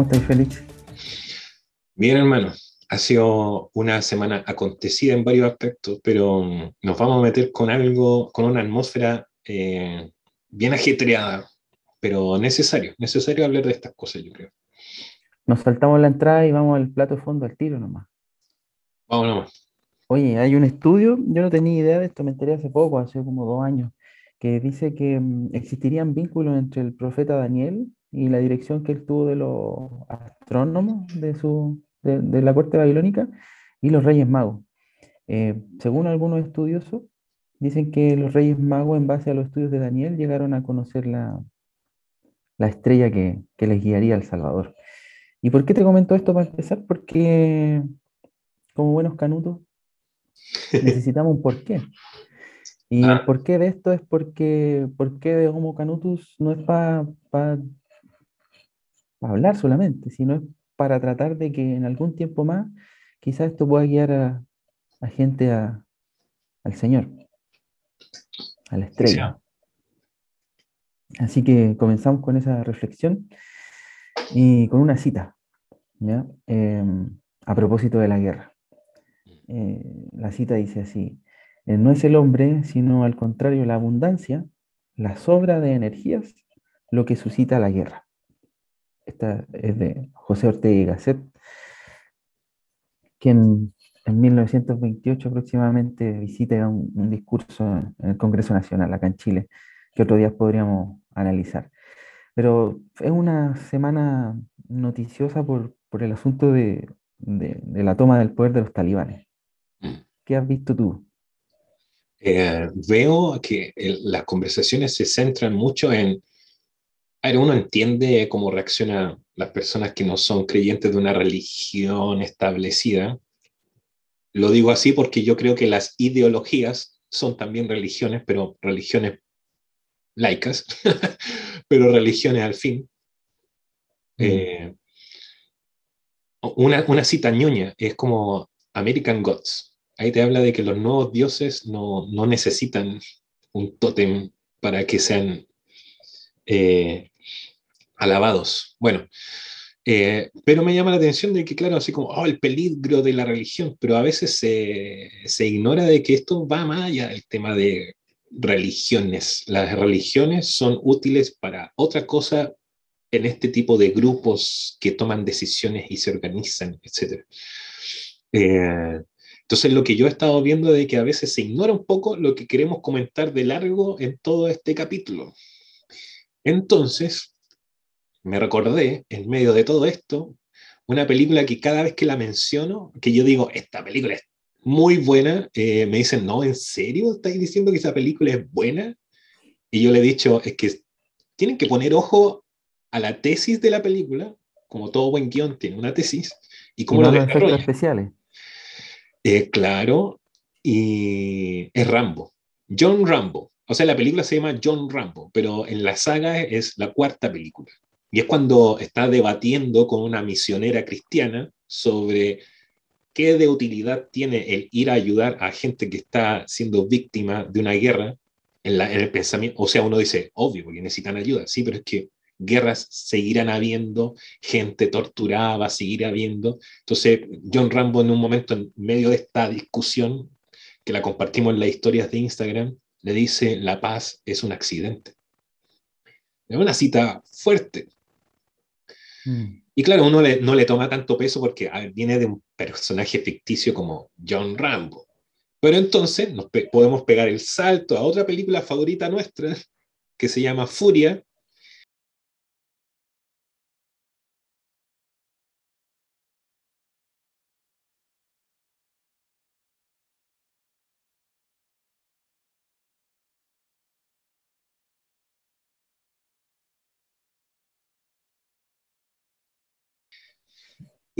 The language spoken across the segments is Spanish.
¿Cómo estás, Félix? Bien, hermano. Ha sido una semana acontecida en varios aspectos, pero mm, nos vamos a meter con algo, con una atmósfera eh, bien ajetreada, pero necesario, necesario hablar de estas cosas, yo creo. Nos saltamos la entrada y vamos al plato de fondo al tiro nomás. Vamos nomás. Oye, hay un estudio, yo no tenía idea de esto, me enteré hace poco, hace como dos años, que dice que mm, existirían vínculos entre el profeta Daniel y la dirección que él tuvo de los astrónomos de, su, de, la corte babilónica y los reyes magos. Eh, según algunos estudiosos, dicen que los reyes magos, en base a los estudios de Daniel, llegaron a conocer la, la estrella que, que les guiaría al Salvador. ¿Y por qué te comento esto para empezar? Porque como buenos canutos necesitamos un porqué. Y el porqué de esto es porque, porque de Homo Canutus no es para hablar solamente, sino es para tratar de que en algún tiempo más quizás esto pueda guiar a, gente al Señor, a la estrella. Así que comenzamos con esa reflexión y con una cita, em, a propósito de la guerra. Eh, la cita dice así, eh, no es el hombre, sino al contrario la abundancia, la sobra de energías, lo que suscita la guerra. Esta es de José Ortega y Gasset, quien en 1928 aproximadamente visita un, discurso en el Congreso Nacional acá en Chile, que otro día podríamos analizar. Pero es una semana noticiosa por, el asunto de, la toma del poder de los talibanes. Mm. ¿Qué has visto tú? Eh, veo que las conversaciones se centran mucho en uno entiende cómo reaccionan las personas que no son creyentes de una religión establecida. Lo digo así porque yo creo que las ideologías son también religiones, pero religiones laicas, pero religiones al fin. Mm. Eh, una, una cita ñoña es como American Gods. Ahí te habla de que los nuevos dioses no, no necesitan un tótem para que sean eh, alabados. Bueno, eh, pero me llama la atención de que, claro, así como, oh, el peligro de la religión, pero a veces se, ignora de que esto va más allá del tema de religiones. Las religiones son útiles para otra cosa en este tipo de grupos que toman decisiones y se organizan, etc. Eh, entonces, lo que yo he estado viendo de que a veces se ignora un poco lo que queremos comentar de largo en todo este capítulo. Entonces, me recordé, en medio de todo esto, una película que cada vez que la menciono, que yo digo, esta película es muy buena, eh, me dicen, no, ¿en serio estáis diciendo que esa película es buena? Y yo le he dicho, es que tienen que poner ojo a la tesis de la película, como todo buen guion tiene una tesis, y cómo lo desarrolla. especiales. Eh, claro, y es Rambo. John Rambo. O sea, la película se llama John Rambo, pero en la saga es la cuarta película. Y es cuando está debatiendo con una misionera cristiana sobre qué de utilidad tiene el ir a ayudar a gente que está siendo víctima de una guerra en, el pensamiento. O sea, uno dice, obvio, porque necesitan ayuda, sí, pero es que guerras seguirán habiendo, gente torturada va a seguir habiendo. Entonces, John Rambo en un momento en medio de esta discusión, que la compartimos en las historias de Instagram, le dice, la paz es un accidente. Es una cita fuerte, Mm. Y claro, uno no le toma tanto peso porque viene de un personaje ficticio como John Rambo. Pero entonces nos podemos pegar el salto a otra película favorita nuestra que se llama Furia,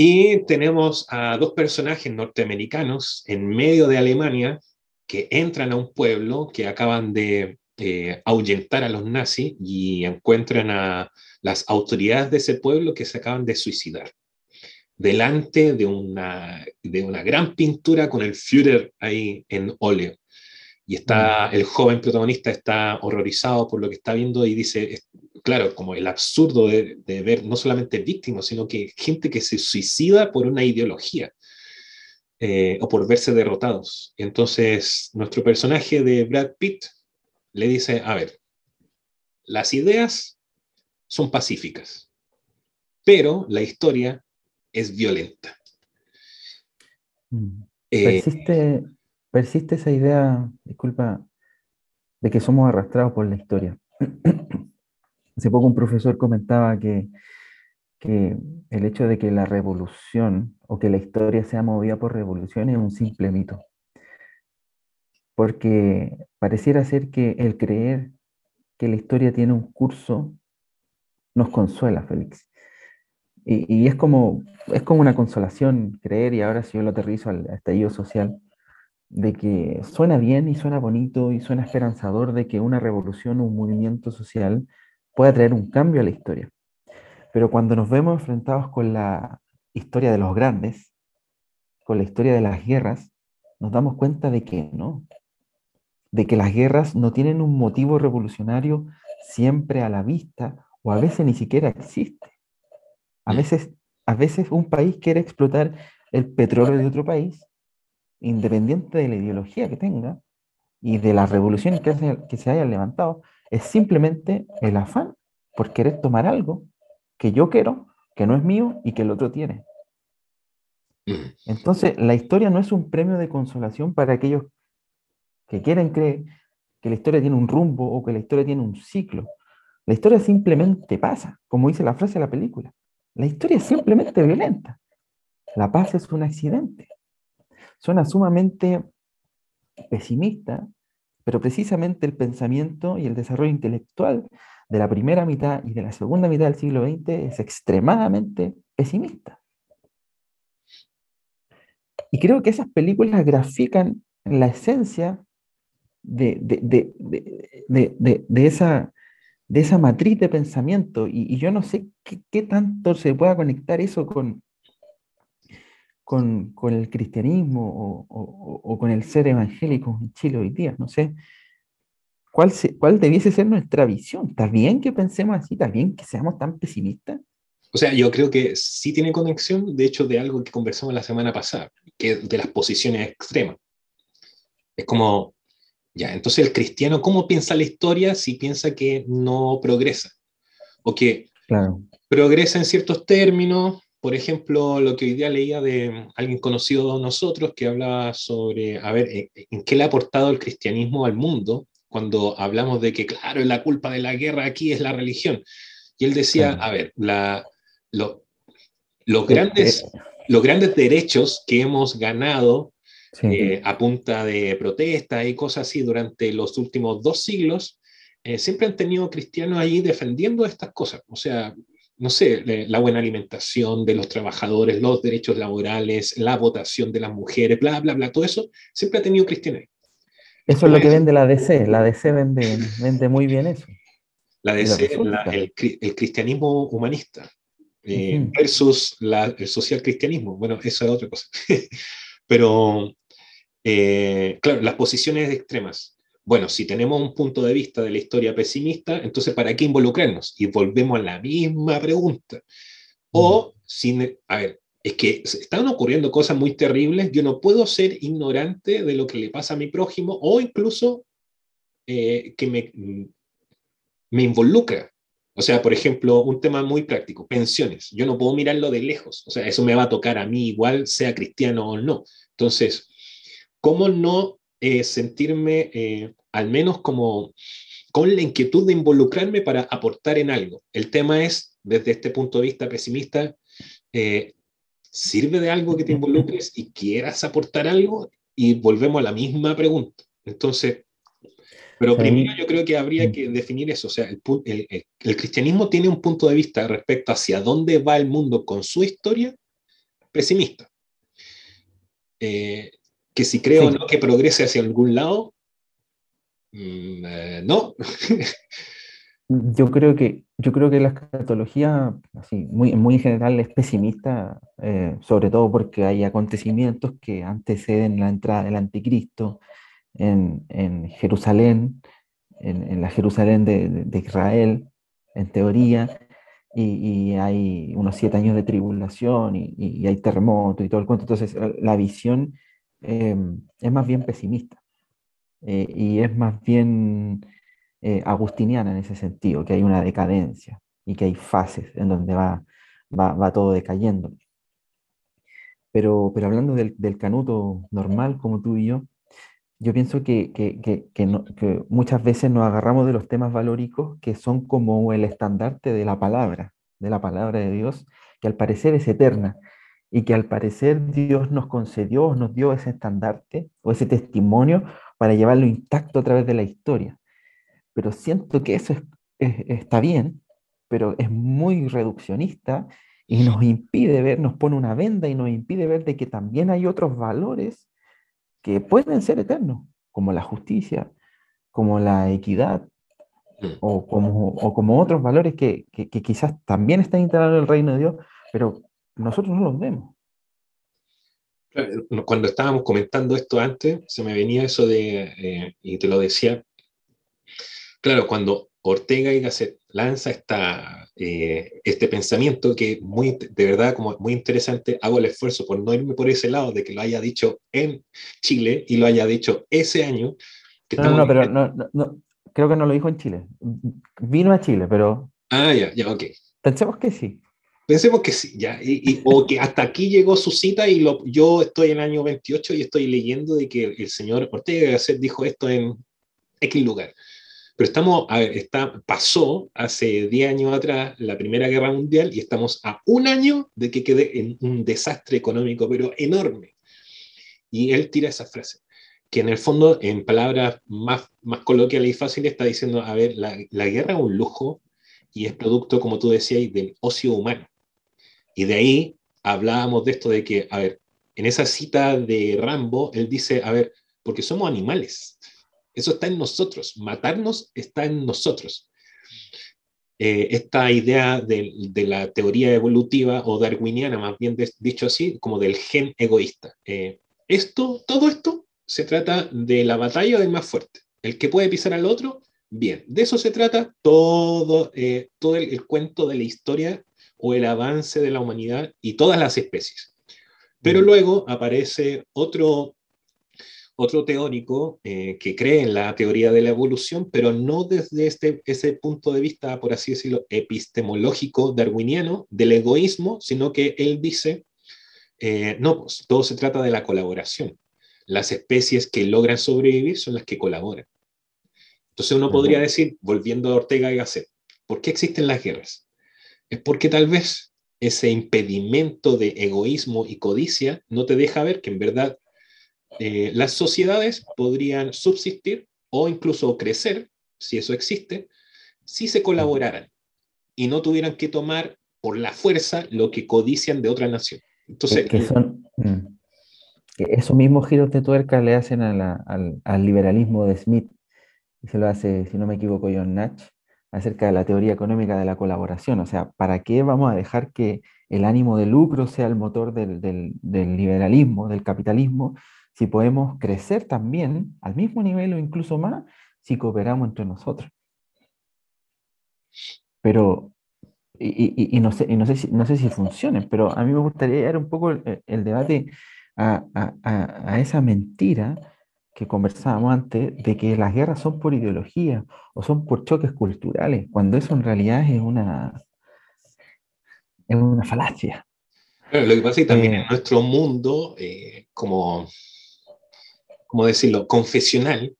Y tenemos a dos personajes norteamericanos en medio de Alemania que entran a un pueblo que acaban de eh, ahuyentar a los nazis y encuentran a las autoridades de ese pueblo que se acaban de suicidar delante de una, de una gran pintura con el Führer ahí en óleo. Y está, mm. el joven protagonista está horrorizado por lo que está viendo y dice, claro, como el absurdo de, ver no solamente víctimas, sino que gente que se suicida por una ideología eh, o por verse derrotados. Entonces, nuestro personaje de Brad Pitt le dice, a ver, las ideas son pacíficas, pero la historia es violenta. Mm. Eh, persiste, persiste esa idea, disculpa, de que somos arrastrados por la historia. Hace poco un profesor comentaba que, el hecho de que la revolución o que la historia sea movida por revolución es un simple mito. Porque pareciera ser que el creer que la historia tiene un curso nos consuela, Félix. Y, es, como, es como una consolación creer, y ahora si yo lo aterrizo al estallido social, de que suena bien y suena bonito y suena esperanzador de que una revolución o un movimiento social pueda traer un cambio a la historia. Pero cuando nos vemos enfrentados con la historia de los grandes, con la historia de las guerras, nos damos cuenta de que no, de que las guerras no tienen un motivo revolucionario siempre a la vista o a veces ni siquiera existe. A mm. veces, a veces un país quiere explotar el petróleo de otro país independiente de la ideología que tenga y de las revoluciones que, que se hayan levantado, es simplemente el afán por querer tomar algo que yo quiero, que no es mío y que el otro tiene. Entonces, la historia no es un premio de consolación para aquellos que quieren creer que la historia tiene un rumbo o que la historia tiene un ciclo. La historia simplemente pasa, como dice la frase de la película. La historia es simplemente violenta. La paz es un accidente suena sumamente pesimista, pero precisamente el pensamiento y el desarrollo intelectual de la primera mitad y de la segunda mitad del siglo XX es extremadamente pesimista. Y creo que esas películas grafican la esencia de, de, esa, de esa matriz de pensamiento. Y, yo no sé qué, qué, tanto se pueda conectar eso con, con, con el cristianismo o, o, con el ser evangélico en Chile hoy día. No sé. ¿Cuál, se, ¿Cuál debiese ser nuestra visión? ¿Está bien que pensemos así? ¿Está bien que seamos tan pesimistas? O sea, yo creo que sí tiene conexión, de hecho, de algo que conversamos la semana pasada, que es de las posiciones extremas. Es como, ya, entonces el cristiano, ¿cómo piensa la historia si piensa que no progresa? O que claro. progresa en ciertos términos, por ejemplo, lo que hoy día leía de alguien conocido de nosotros que hablaba sobre, a ver, eh, en qué le ha aportado el cristianismo al mundo cuando hablamos de que, claro, la culpa de la guerra aquí es la religión. Y él decía, a ver, la, los, grandes, los grandes derechos que hemos ganado eh, a punta de protesta y cosas así durante los últimos dos siglos, eh, siempre han tenido cristianos ahí defendiendo estas cosas. O sea, no sé, la buena alimentación de los trabajadores, los derechos laborales, la votación de las mujeres, bla, bla, bla, todo eso siempre ha tenido cristianismo. Eso es lo que vende la DC, la DC vende, vende muy bien eso. La DC, el, cristianismo humanista eh, versus el social cristianismo, bueno, eso es otra cosa. Pero, eh, claro, las posiciones extremas bueno, si tenemos un punto de vista de la historia pesimista, entonces ¿para qué involucrarnos? Y volvemos a la misma pregunta. O, sin, a ver, es que están ocurriendo cosas muy terribles, yo no puedo ser ignorante de lo que le pasa a mi prójimo o incluso eh, que me, me involucra. O sea, por ejemplo, un tema muy práctico, pensiones. Yo no puedo mirarlo de lejos. O sea, eso me va a tocar a mí igual, sea cristiano o no. Entonces, ¿cómo no eh, sentirme eh, al menos como con la inquietud de involucrarme para aportar en algo. El tema es, desde este punto de vista pesimista, eh, ¿sirve de algo que te involucres y quieras aportar algo? Y volvemos a la misma pregunta. Entonces, pero primero yo creo que habría que definir eso. O sea, el, el, cristianismo tiene un punto de vista respecto hacia dónde va el mundo con su historia pesimista. Eh, que si creo no que progrese hacia algún lado, mm, eh, no. yo creo que yo creo que la escatología, así, muy, muy en general, es pesimista, eh, sobre todo porque hay acontecimientos que anteceden la entrada del anticristo en, en Jerusalén, en, en, la Jerusalén de, de, Israel, en teoría, y, hay unos siete años de tribulación y, hay terremoto y todo el cuento. Entonces, la visión eh, es más bien pesimista eh, y es más bien eh, agustiniana en ese sentido, que hay una decadencia y que hay fases en donde va, va, todo decayendo. Pero, pero hablando del, canuto normal como tú y yo, yo pienso que, que, que, muchas veces nos agarramos de los temas valóricos que son como el estandarte de la palabra, de la palabra de Dios, que al parecer es eterna y que al parecer Dios nos concedió, nos dio ese estandarte o ese testimonio para llevarlo intacto a través de la historia. Pero siento que eso está bien, pero es muy reduccionista y nos impide ver, nos pone una venda y nos impide ver de que también hay otros valores que pueden ser eternos, como la justicia, como la equidad, o como, o como otros valores que, que, quizás también están integrados en el reino de Dios, pero nosotros no los vemos. Cuando estábamos comentando esto antes, se me venía eso de, eh, y te lo decía, claro, cuando Ortega y Gasset lanza esta, eh, este pensamiento que muy, de verdad, como muy interesante, hago el esfuerzo por no irme por ese lado de que lo haya dicho en Chile y lo haya dicho ese año. no, no, pero no, no, creo que no lo dijo en Chile. Vino a Chile, pero... Ah, ya, ya, ok. Pensemos que sí. Pensemos que sí, ya, y, o que hasta aquí llegó su cita y lo, yo estoy en el año 28 y estoy leyendo de que el señor Ortega y Gasset dijo esto en X lugar. Pero estamos, está, pasó hace 10 años atrás la Primera Guerra Mundial y estamos a un año de que quede en un desastre económico, pero enorme. Y él tira esa frase, que en el fondo, en palabras más, más coloquiales y fáciles, está diciendo, a ver, la, la guerra es un lujo y es producto, como tú decías, del ocio humano. Y de ahí hablábamos de esto de que, a ver, en esa cita de Rambo, él dice, a ver, porque somos animales. Eso está en nosotros. Matarnos está en nosotros. Eh, esta idea de, la teoría evolutiva o darwiniana, más bien dicho así, como del gen egoísta. Eh, esto, todo esto se trata de la batalla del más fuerte. El que puede pisar al otro, bien. De eso se trata todo, eh, todo el, cuento de la historia o el avance de la humanidad y todas las especies. Pero mm. luego aparece otro otro teórico eh, que cree en la teoría de la evolución, pero no desde este, ese punto de vista, por así decirlo, epistemológico darwiniano del egoísmo, sino que él dice, eh, no, pues, todo se trata de la colaboración. Las especies que logran sobrevivir son las que colaboran. Entonces uno podría decir, volviendo a Ortega y Gasset, ¿por qué existen las guerras? Es porque tal vez ese impedimento de egoísmo y codicia no te deja ver que en verdad eh, las sociedades podrían subsistir o incluso crecer, si eso existe, si se colaboraran y no tuvieran que tomar por la fuerza lo que codician de otra nación. Entonces, que, son, mm, esos mismos giros de tuerca le hacen al, al, liberalismo de Smith, y se lo hace, si no me equivoco, John Natch, acerca de la teoría económica de la colaboración. O sea, ¿para qué vamos a dejar que el ánimo de lucro sea el motor del, liberalismo, del capitalismo, si podemos crecer también al mismo nivel o incluso más si cooperamos entre nosotros. Pero, y, no, sé, no, sé si, no sé si funcione, pero a mí me gustaría dar un poco el, debate a, esa mentira que conversábamos antes de que las guerras son por ideología o son por choques culturales, cuando eso en realidad es una, es una falacia. lo que pasa es que también en eh, nuestro mundo, eh, como como decirlo?, confesional,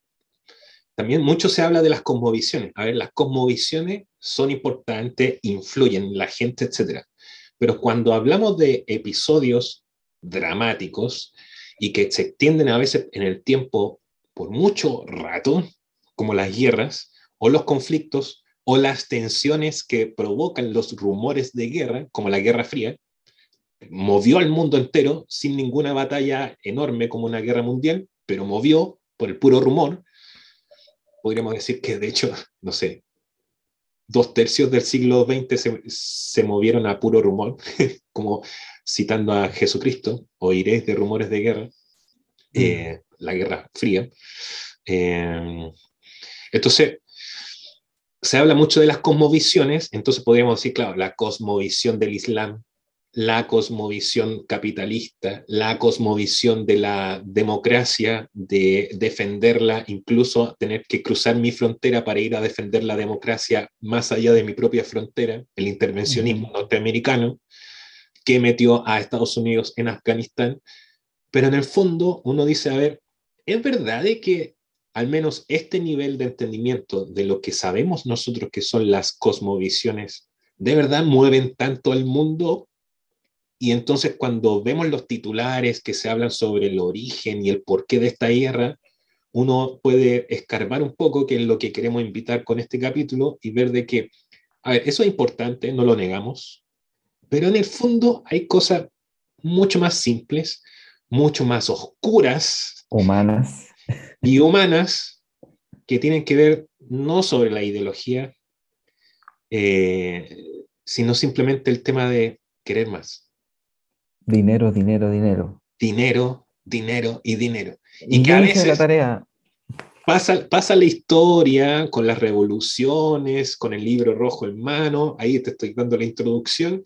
también mucho se habla de las cosmovisiones. A ver, las cosmovisiones son importantes, influyen en la gente, etc. Pero cuando hablamos de episodios dramáticos y que se extienden a veces en el tiempo por mucho rato, como las guerras o los conflictos o las tensiones que provocan los rumores de guerra, como la Guerra Fría, movió al mundo entero sin ninguna batalla enorme como una guerra mundial, pero movió por el puro rumor. Podríamos decir que, de hecho, no sé, dos tercios del siglo XX se, movieron a puro rumor, como citando a Jesucristo, oiréis de rumores de guerra, mm. eh, la Guerra Fría. Eh, entonces, se habla mucho de las cosmovisiones, entonces podríamos decir, claro, la cosmovisión del Islam, la cosmovisión capitalista, la cosmovisión de la democracia, de defenderla, incluso tener que cruzar mi frontera para ir a defender la democracia más allá de mi propia frontera, el intervencionismo norteamericano, que metió a Estados Unidos en Afganistán. Pero en el fondo uno dice, a ver, ¿es verdad que al menos este nivel de entendimiento de lo que sabemos nosotros que son las cosmovisiones, de verdad mueven tanto al mundo y entonces cuando vemos los titulares que se hablan sobre el origen y el porqué de esta guerra, uno puede escarbar un poco, que es lo que queremos invitar con este capítulo, y ver de que, a ver, eso es importante, no lo negamos, pero en el fondo hay cosas mucho más simples, mucho más oscuras. Humanas. Y humanas que tienen que ver no sobre la ideología, eh, sino simplemente el tema de querer más. Dinero, dinero, dinero. Dinero, dinero y dinero. Y, que a veces la tarea. Pasa, pasa la historia con las revoluciones, con el libro rojo en mano, ahí te estoy dando la introducción,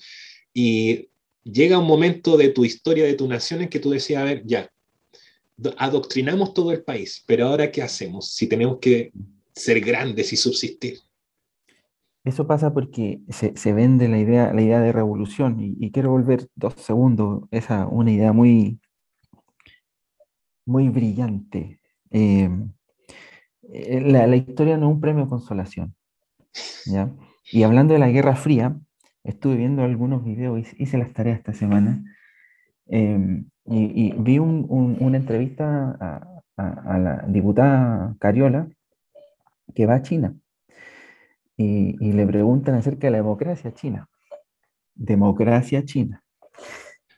y llega un momento de tu historia, de tu nación, en que tú decías, a ver, ya, adoctrinamos todo el país, pero ahora ¿qué hacemos si tenemos que ser grandes y subsistir? Eso pasa porque se, vende la idea, la idea de revolución y, quiero volver dos segundos, esa una idea muy, muy brillante. Eh, eh, la, historia no es un premio consolación. Y hablando de la Guerra Fría, estuve viendo algunos videos, hice las tareas esta semana, em, y, vi una entrevista a, a, la diputada Cariola que va a China y, le preguntan acerca de la democracia china. Democracia china.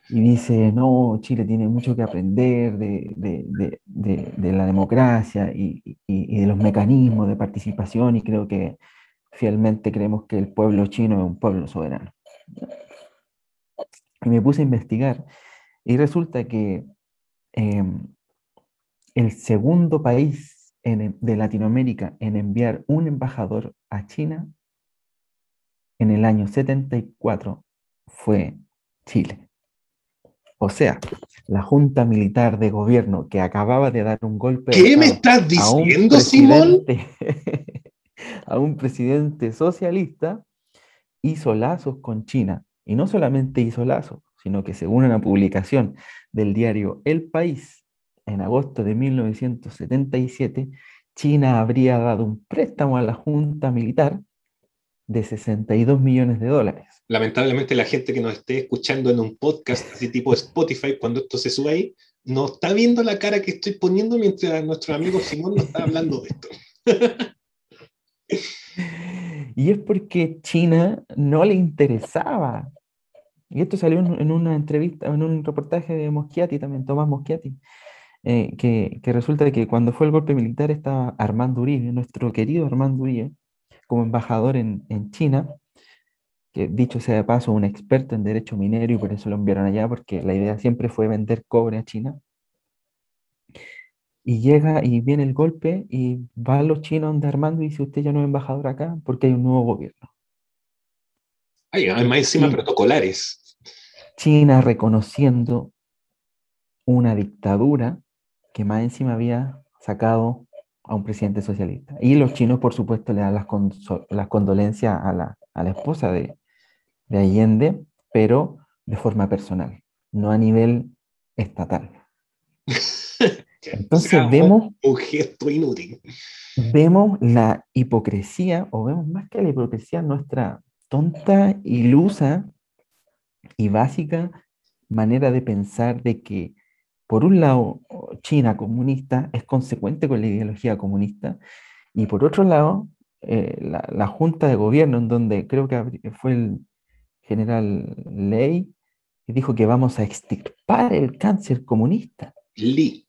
Y dice, no, Chile tiene mucho que aprender de, de, de, de la democracia y, y, y, de los mecanismos de participación y creo que fielmente creemos que el pueblo chino es un pueblo soberano. Y me puse a investigar y resulta que em, el segundo país de Latinoamérica en enviar un embajador a China en el año 74 fue Chile. O sea, la junta militar de gobierno que acababa de dar un golpe. ¿Qué me estás diciendo, Simón? A un presidente socialista hizo lazos con China. Y no solamente hizo lazos, sino que según una publicación del diario El País, en agosto de 1977, China habría dado un préstamo a la Junta Militar de 62 millones de dólares. Lamentablemente la gente que nos esté escuchando en un podcast así tipo Spotify, cuando esto se sube ahí, no está viendo la cara que estoy poniendo mientras nuestro amigo Simón nos está hablando de esto. y es porque China no le interesaba. Y esto salió en una entrevista, en un reportaje de Moschiati también, Tomás Moschiati. Eh, que, resulta que cuando fue el golpe militar estaba Armando Uribe, nuestro querido Armando Uribe, como embajador en, en China, que dicho sea de paso, un experto en derecho minero y por eso lo enviaron allá, porque la idea siempre fue vender cobre a China. Y llega y viene el golpe y va a los chinos donde Armando y dice, usted ya no es embajador acá porque hay un nuevo gobierno. Hay, hay más encima protocolares. China reconociendo una dictadura que más encima había sacado a un presidente socialista. Y los chinos, por supuesto, le dan las, las condolencias a la, a la esposa de, de, Allende, pero de forma personal, no a nivel estatal. Entonces vemos... Un gesto inútil. Vemos la hipocresía, o vemos más que la hipocresía, nuestra tonta, ilusa y básica manera de pensar de que por un lado, China comunista es consecuente con la ideología comunista, y por otro lado, eh, la, junta de gobierno, en donde creo que fue el general Ley, que dijo que vamos a extirpar el cáncer comunista. Li.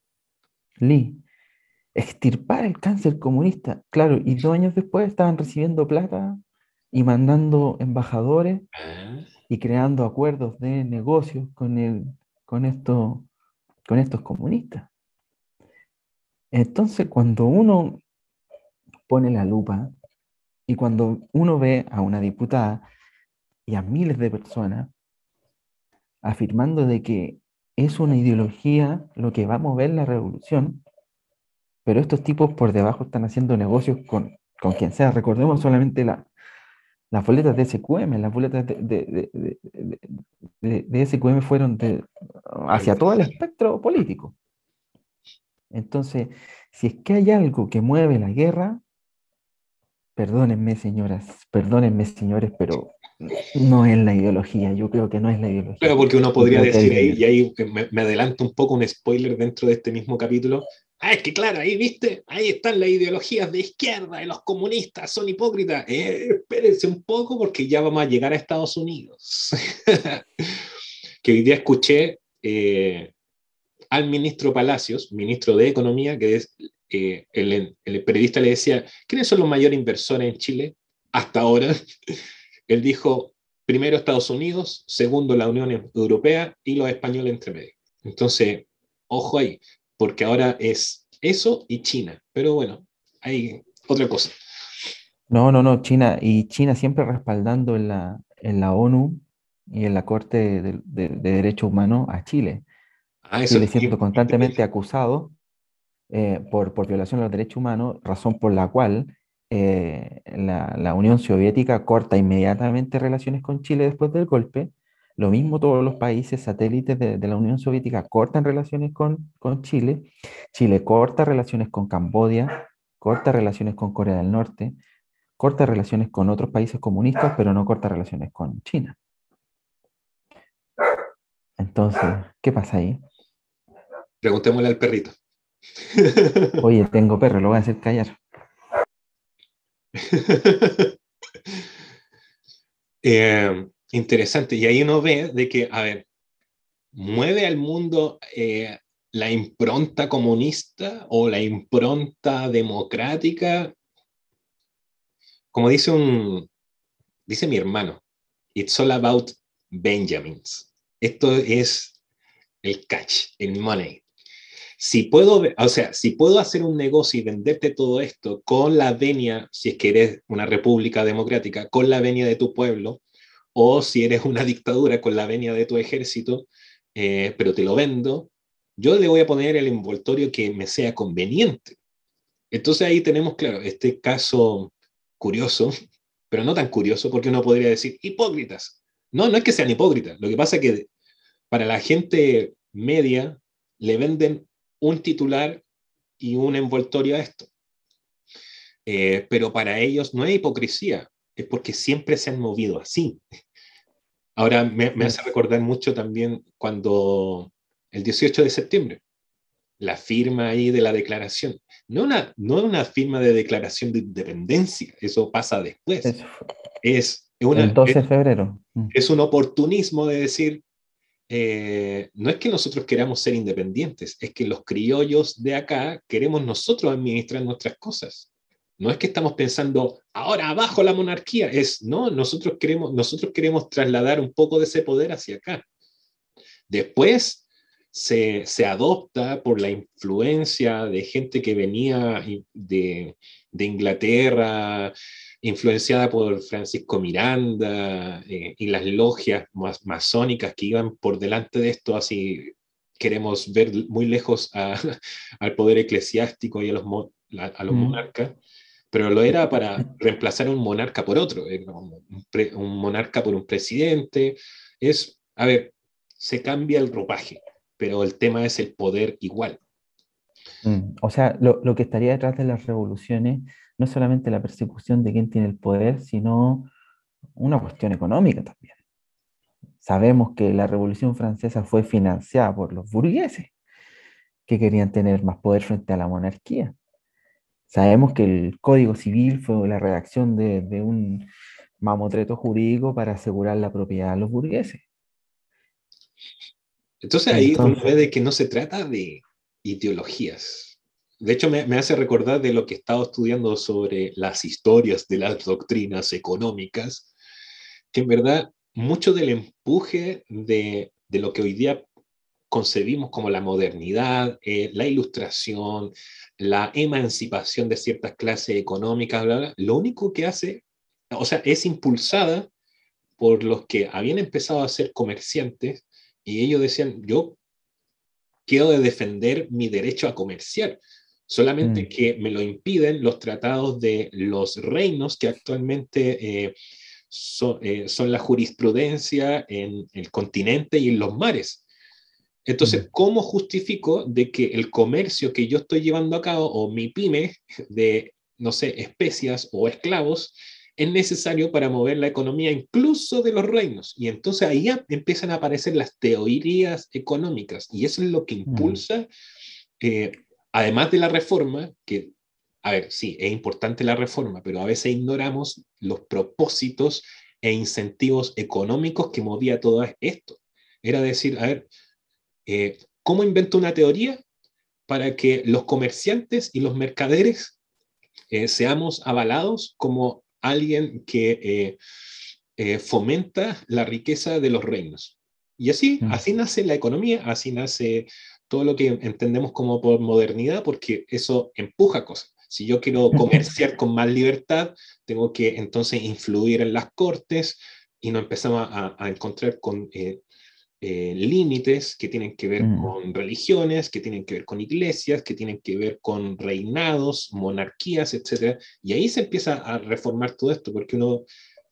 Li. Extirpar el cáncer comunista. Claro, y dos años después estaban recibiendo plata y mandando embajadores y creando acuerdos de negocios con, con esto con estos comunistas. Entonces, cuando uno pone la lupa Y cuando uno ve a una diputada y a miles de personas afirmando de que es una ideología lo que va a mover la revolución, pero estos tipos por debajo están haciendo negocios con, con quien sea. Recordemos solamente la, las boletas de SQM, las boletas de, de, de, de SQM fueron hacia todo el espectro político. Entonces, si es que hay algo que mueve la guerra, perdónenme señoras, perdónenme señores, pero no es la ideología, yo creo que no es la ideología. Pero porque uno podría decir, ahí, y ahí me, me, adelanto un poco un spoiler dentro de este mismo capítulo, ah, es que claro, ahí viste, ahí están las ideologías de izquierda y los comunistas son hipócritas. Eh, espérense un poco porque ya vamos a llegar a Estados Unidos. que hoy día escuché eh, al ministro Palacios, ministro de Economía, que es eh, el, el periodista le decía, ¿quiénes son los mayores inversores en Chile hasta ahora? Él dijo, primero Estados Unidos, segundo la Unión Europea y los españoles entre medio. Entonces, ojo ahí, porque ahora es eso y China. Pero bueno, hay otra cosa. No, no, no, China, y China siempre respaldando en la, en la ONU y en la Corte de, de, Derechos Humanos a Chile. Ah, eso Chile siendo constantemente acusado eh, por, por violación de los derechos humanos, razón por la cual eh, la, Unión Soviética corta inmediatamente relaciones con Chile después del golpe. Lo mismo todos los países satélites de, la Unión Soviética cortan relaciones con, con, Chile. Chile corta relaciones con Camboya, corta relaciones con Corea del Norte, corta relaciones con otros países comunistas, pero no corta relaciones con China. Entonces, ¿qué pasa ahí? Preguntémosle al perrito. Oye, tengo perro, lo voy a hacer callar. Eh, interesante. Y ahí uno ve de que, a ver, mueve al mundo eh, la impronta comunista o la impronta democrática. Como dice un, dice mi hermano, it's all about Benjamins. Esto es el catch, el money si puedo, o sea, si puedo hacer un negocio y venderte todo esto con la venia, si es que eres una república democrática, con la venia de tu pueblo, o si eres una dictadura con la venia de tu ejército, eh, pero te lo vendo, yo le voy a poner el envoltorio que me sea conveniente. Entonces ahí tenemos, claro, este caso curioso, pero no tan curioso, porque uno podría decir hipócritas. No, no es que sean hipócritas. Lo que pasa es que para la gente media le venden un titular y un envoltorio a esto. Eh, pero para ellos no es hipocresía, es porque siempre se han movido así. Ahora me, hace recordar mucho también cuando el 18 de septiembre, la firma ahí de la declaración. No una, no una firma de declaración de independencia, eso pasa después. Es, una, el 12 de febrero. Es un oportunismo de decir, eh, no es que nosotros queramos ser independientes, es que los criollos de acá queremos nosotros administrar nuestras cosas. No es que estamos pensando, ahora abajo la monarquía, es, no, nosotros queremos, nosotros queremos trasladar un poco de ese poder hacia acá. Después se, se adopta por la influencia de gente que venía de, de Inglaterra, influenciada por Francisco Miranda eh, y las logias más masónicas que iban por delante de esto, así queremos ver muy lejos al poder eclesiástico y a los, a los mm. monarcas, pero lo era para reemplazar un monarca por otro, un, monarca por un presidente, es, a ver, se cambia el ropaje, pero el tema es el poder igual. Mm, o sea, lo, lo, que estaría detrás de las revoluciones no es solamente la persecución de quien tiene el poder, sino una cuestión económica también. Sabemos que la Revolución Francesa fue financiada por los burgueses, que querían tener más poder frente a la monarquía. Sabemos que el Código Civil fue la redacción de, de un mamotreto jurídico para asegurar la propiedad de los burgueses. Entonces ahí uno ve de que no se trata de ideologías, de hecho, me, hace recordar de lo que he estado estudiando sobre las historias de las doctrinas económicas, que en verdad mucho del empuje de, lo que hoy día concebimos como la modernidad, eh, la ilustración, la emancipación de ciertas clases económicas, lo único que hace, o sea, es impulsada por los que habían empezado a ser comerciantes y ellos decían, yo quiero de defender mi derecho a comerciar, solamente mm. que me lo impiden los tratados de los reinos que actualmente eh, eh, son la jurisprudencia en el continente y en los mares. Entonces, mm. ¿cómo justifico de que el comercio que yo estoy llevando a cabo o mi pyme de, no sé, especias o esclavos es necesario para mover la economía incluso de los reinos? Y entonces ahí empiezan a aparecer las teorías económicas y eso es lo que mm. impulsa, eh, además de la reforma, que a ver, sí, es importante la reforma, pero a veces ignoramos los propósitos e incentivos económicos que movía todo esto. Era decir, a ver, eh, ¿cómo invento una teoría para que los comerciantes y los mercaderes eh, seamos avalados como alguien que eh, fomenta la riqueza de los reinos? Y así, mm. así nace la economía, así nace todo lo que entendemos como por modernidad, porque eso empuja cosas. Si yo quiero comerciar con más libertad, tengo que entonces influir en las cortes y nos empezamos a, encontrar con eh, eh, límites que tienen que ver mm. con religiones, que tienen que ver con iglesias, que tienen que ver con reinados, monarquías, etc. Y ahí se empieza a reformar todo esto, porque uno,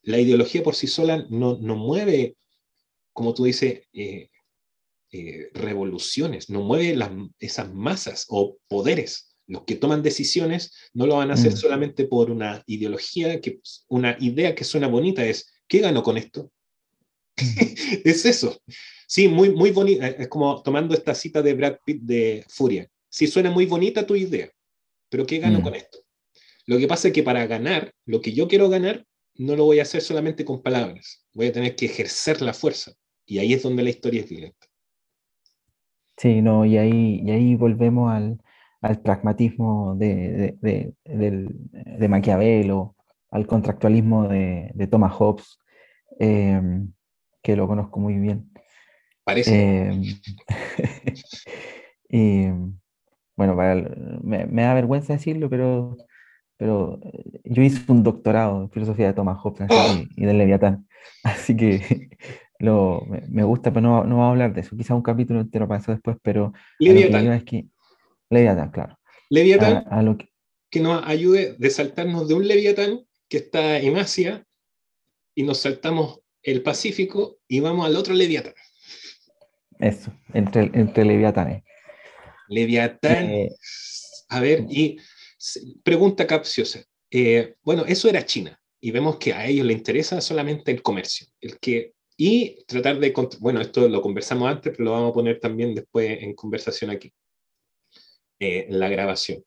la ideología por sí sola no, no mueve, como tú dices, eh, revoluciones, no mueve las, esas masas o poderes los que toman decisiones no lo van a hacer mm. solamente por una ideología, que, una idea que suena bonita, es, ¿qué gano con esto? Es eso. Sí, muy, muy bonita. Es como tomando esta cita de Brad Pitt de Furia. Sí, suena muy bonita tu idea, pero ¿qué gano mm. con esto? Lo que pasa es que para ganar, lo que yo quiero ganar, no lo voy a hacer solamente con palabras. Voy a tener que ejercer la fuerza. Y ahí es donde la historia es violenta. Sí, no, y ahí, y ahí volvemos al, al pragmatismo de, de, de, Maquiavelo, al contractualismo de, Thomas Hobbes, em, que lo conozco muy bien. Parece. Em, y, bueno, me, da vergüenza decirlo, pero, pero eh, yo hice un doctorado en filosofía de Thomas Hobbes y, del Leviatán, así que lo, me, gusta, pero no, no vamos a hablar de eso. Quizá un capítulo entero para eso después, pero Leviatán. es que Leviatán, claro. Leviatán, que... nos ayude de saltarnos de un Leviatán que está en Asia y nos saltamos el Pacífico y vamos al otro Leviatán. Eso, entre, entre Leviatanes. Leviatán. Eh, a ver, y pregunta capciosa. Eh, bueno, eso era China y vemos que a ellos les interesa solamente el comercio, el que y tratar de, bueno, esto lo conversamos antes, pero lo vamos a poner también después en conversación aquí. Eh, la grabación.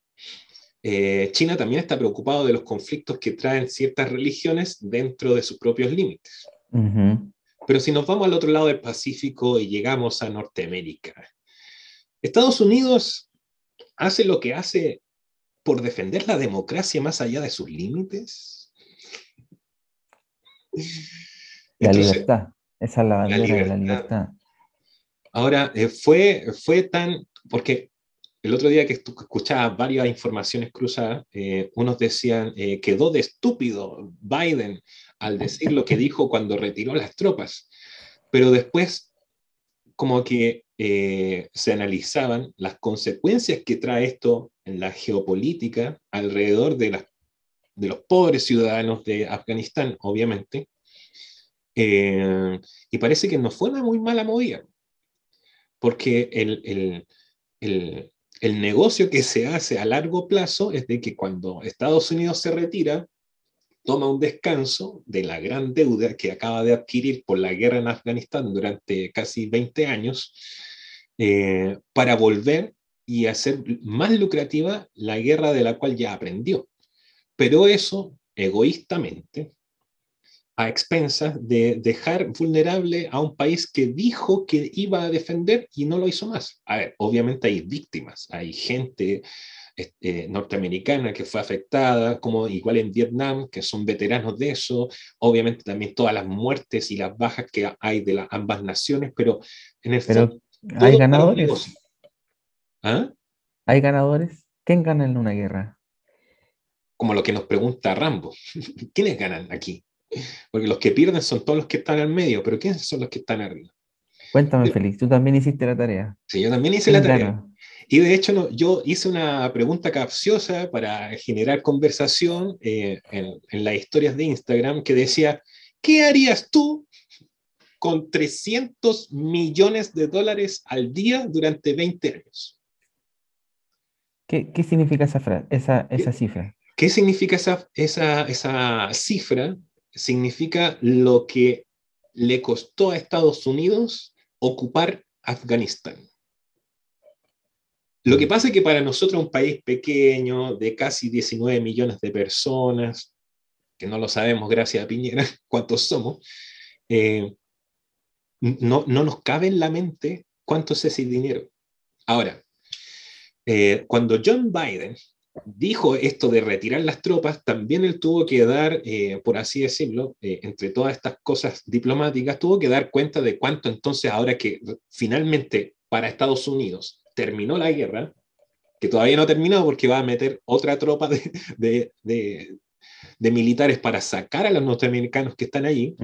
Eh, China también está preocupado de los conflictos que traen ciertas religiones dentro de sus propios límites. Pero si nos vamos al otro lado del Pacífico y llegamos a Norteamérica, Estados Unidos hace lo que hace por defender la democracia más allá de sus límites. La libertad, esa es la bandera de la libertad. Ahora, eh, fue, fue tan, porque el otro día que escuchaba varias informaciones cruzadas, eh, unos decían, eh, quedó de estúpido Biden al decir lo que dijo cuando retiró las tropas, pero después como que eh, se analizaban las consecuencias que trae esto en la geopolítica alrededor de, de los pobres ciudadanos de Afganistán, obviamente, y parece que no fue una muy mala movida, porque el, el el negocio que se hace a largo plazo es de que cuando Estados Unidos se retira, toma un descanso de la gran deuda que acaba de adquirir por la guerra en Afganistán durante casi 20 años, eh, para volver y hacer más lucrativa la guerra de la cual ya aprendió. Pero eso, egoístamente, a expensas de dejar vulnerable a un país que dijo que iba a defender y no lo hizo más. A ver, obviamente hay víctimas, hay gente este, norteamericana que fue afectada, como igual en Vietnam, que son veteranos de eso, obviamente también todas las muertes y las bajas que hay de las ambas naciones, pero en el pero, ¿Hay para un ganadores? ¿Ah? ¿Hay ganadores? ¿Quién gana en una guerra? Como lo que nos pregunta Rambo. ¿Quiénes ganan aquí? Porque los que pierden son todos los que están al medio, pero ¿quiénes son los que están arriba? Cuéntame, Sí. Félix, tú también hiciste la tarea. Sí, yo también hice la ¿Quién tarea. Y de hecho, no, yo hice una pregunta capciosa para generar conversación eh, en, en las historias de Instagram que decía, ¿qué harías tú con 300 millones de dólares al día durante 20 años? ¿Qué, qué significa esa, esa, esa cifra? ¿Qué significa esa, esa, esa cifra? Significa lo que le costó a Estados Unidos ocupar Afganistán. Lo que pasa es que para nosotros, un país pequeño, de casi 19 millones de personas, que no lo sabemos gracias a Piñera cuántos somos, eh, no, no nos cabe en la mente cuánto es ese dinero. Ahora, eh, cuando John Biden dijo esto de retirar las tropas, también él tuvo que dar, eh, por así decirlo, eh, entre todas estas cosas diplomáticas, tuvo que dar cuenta de cuánto entonces ahora que finalmente para Estados Unidos terminó la guerra, que todavía no ha terminado porque va a meter otra tropa de, de, de, de militares para sacar a los norteamericanos que están allí,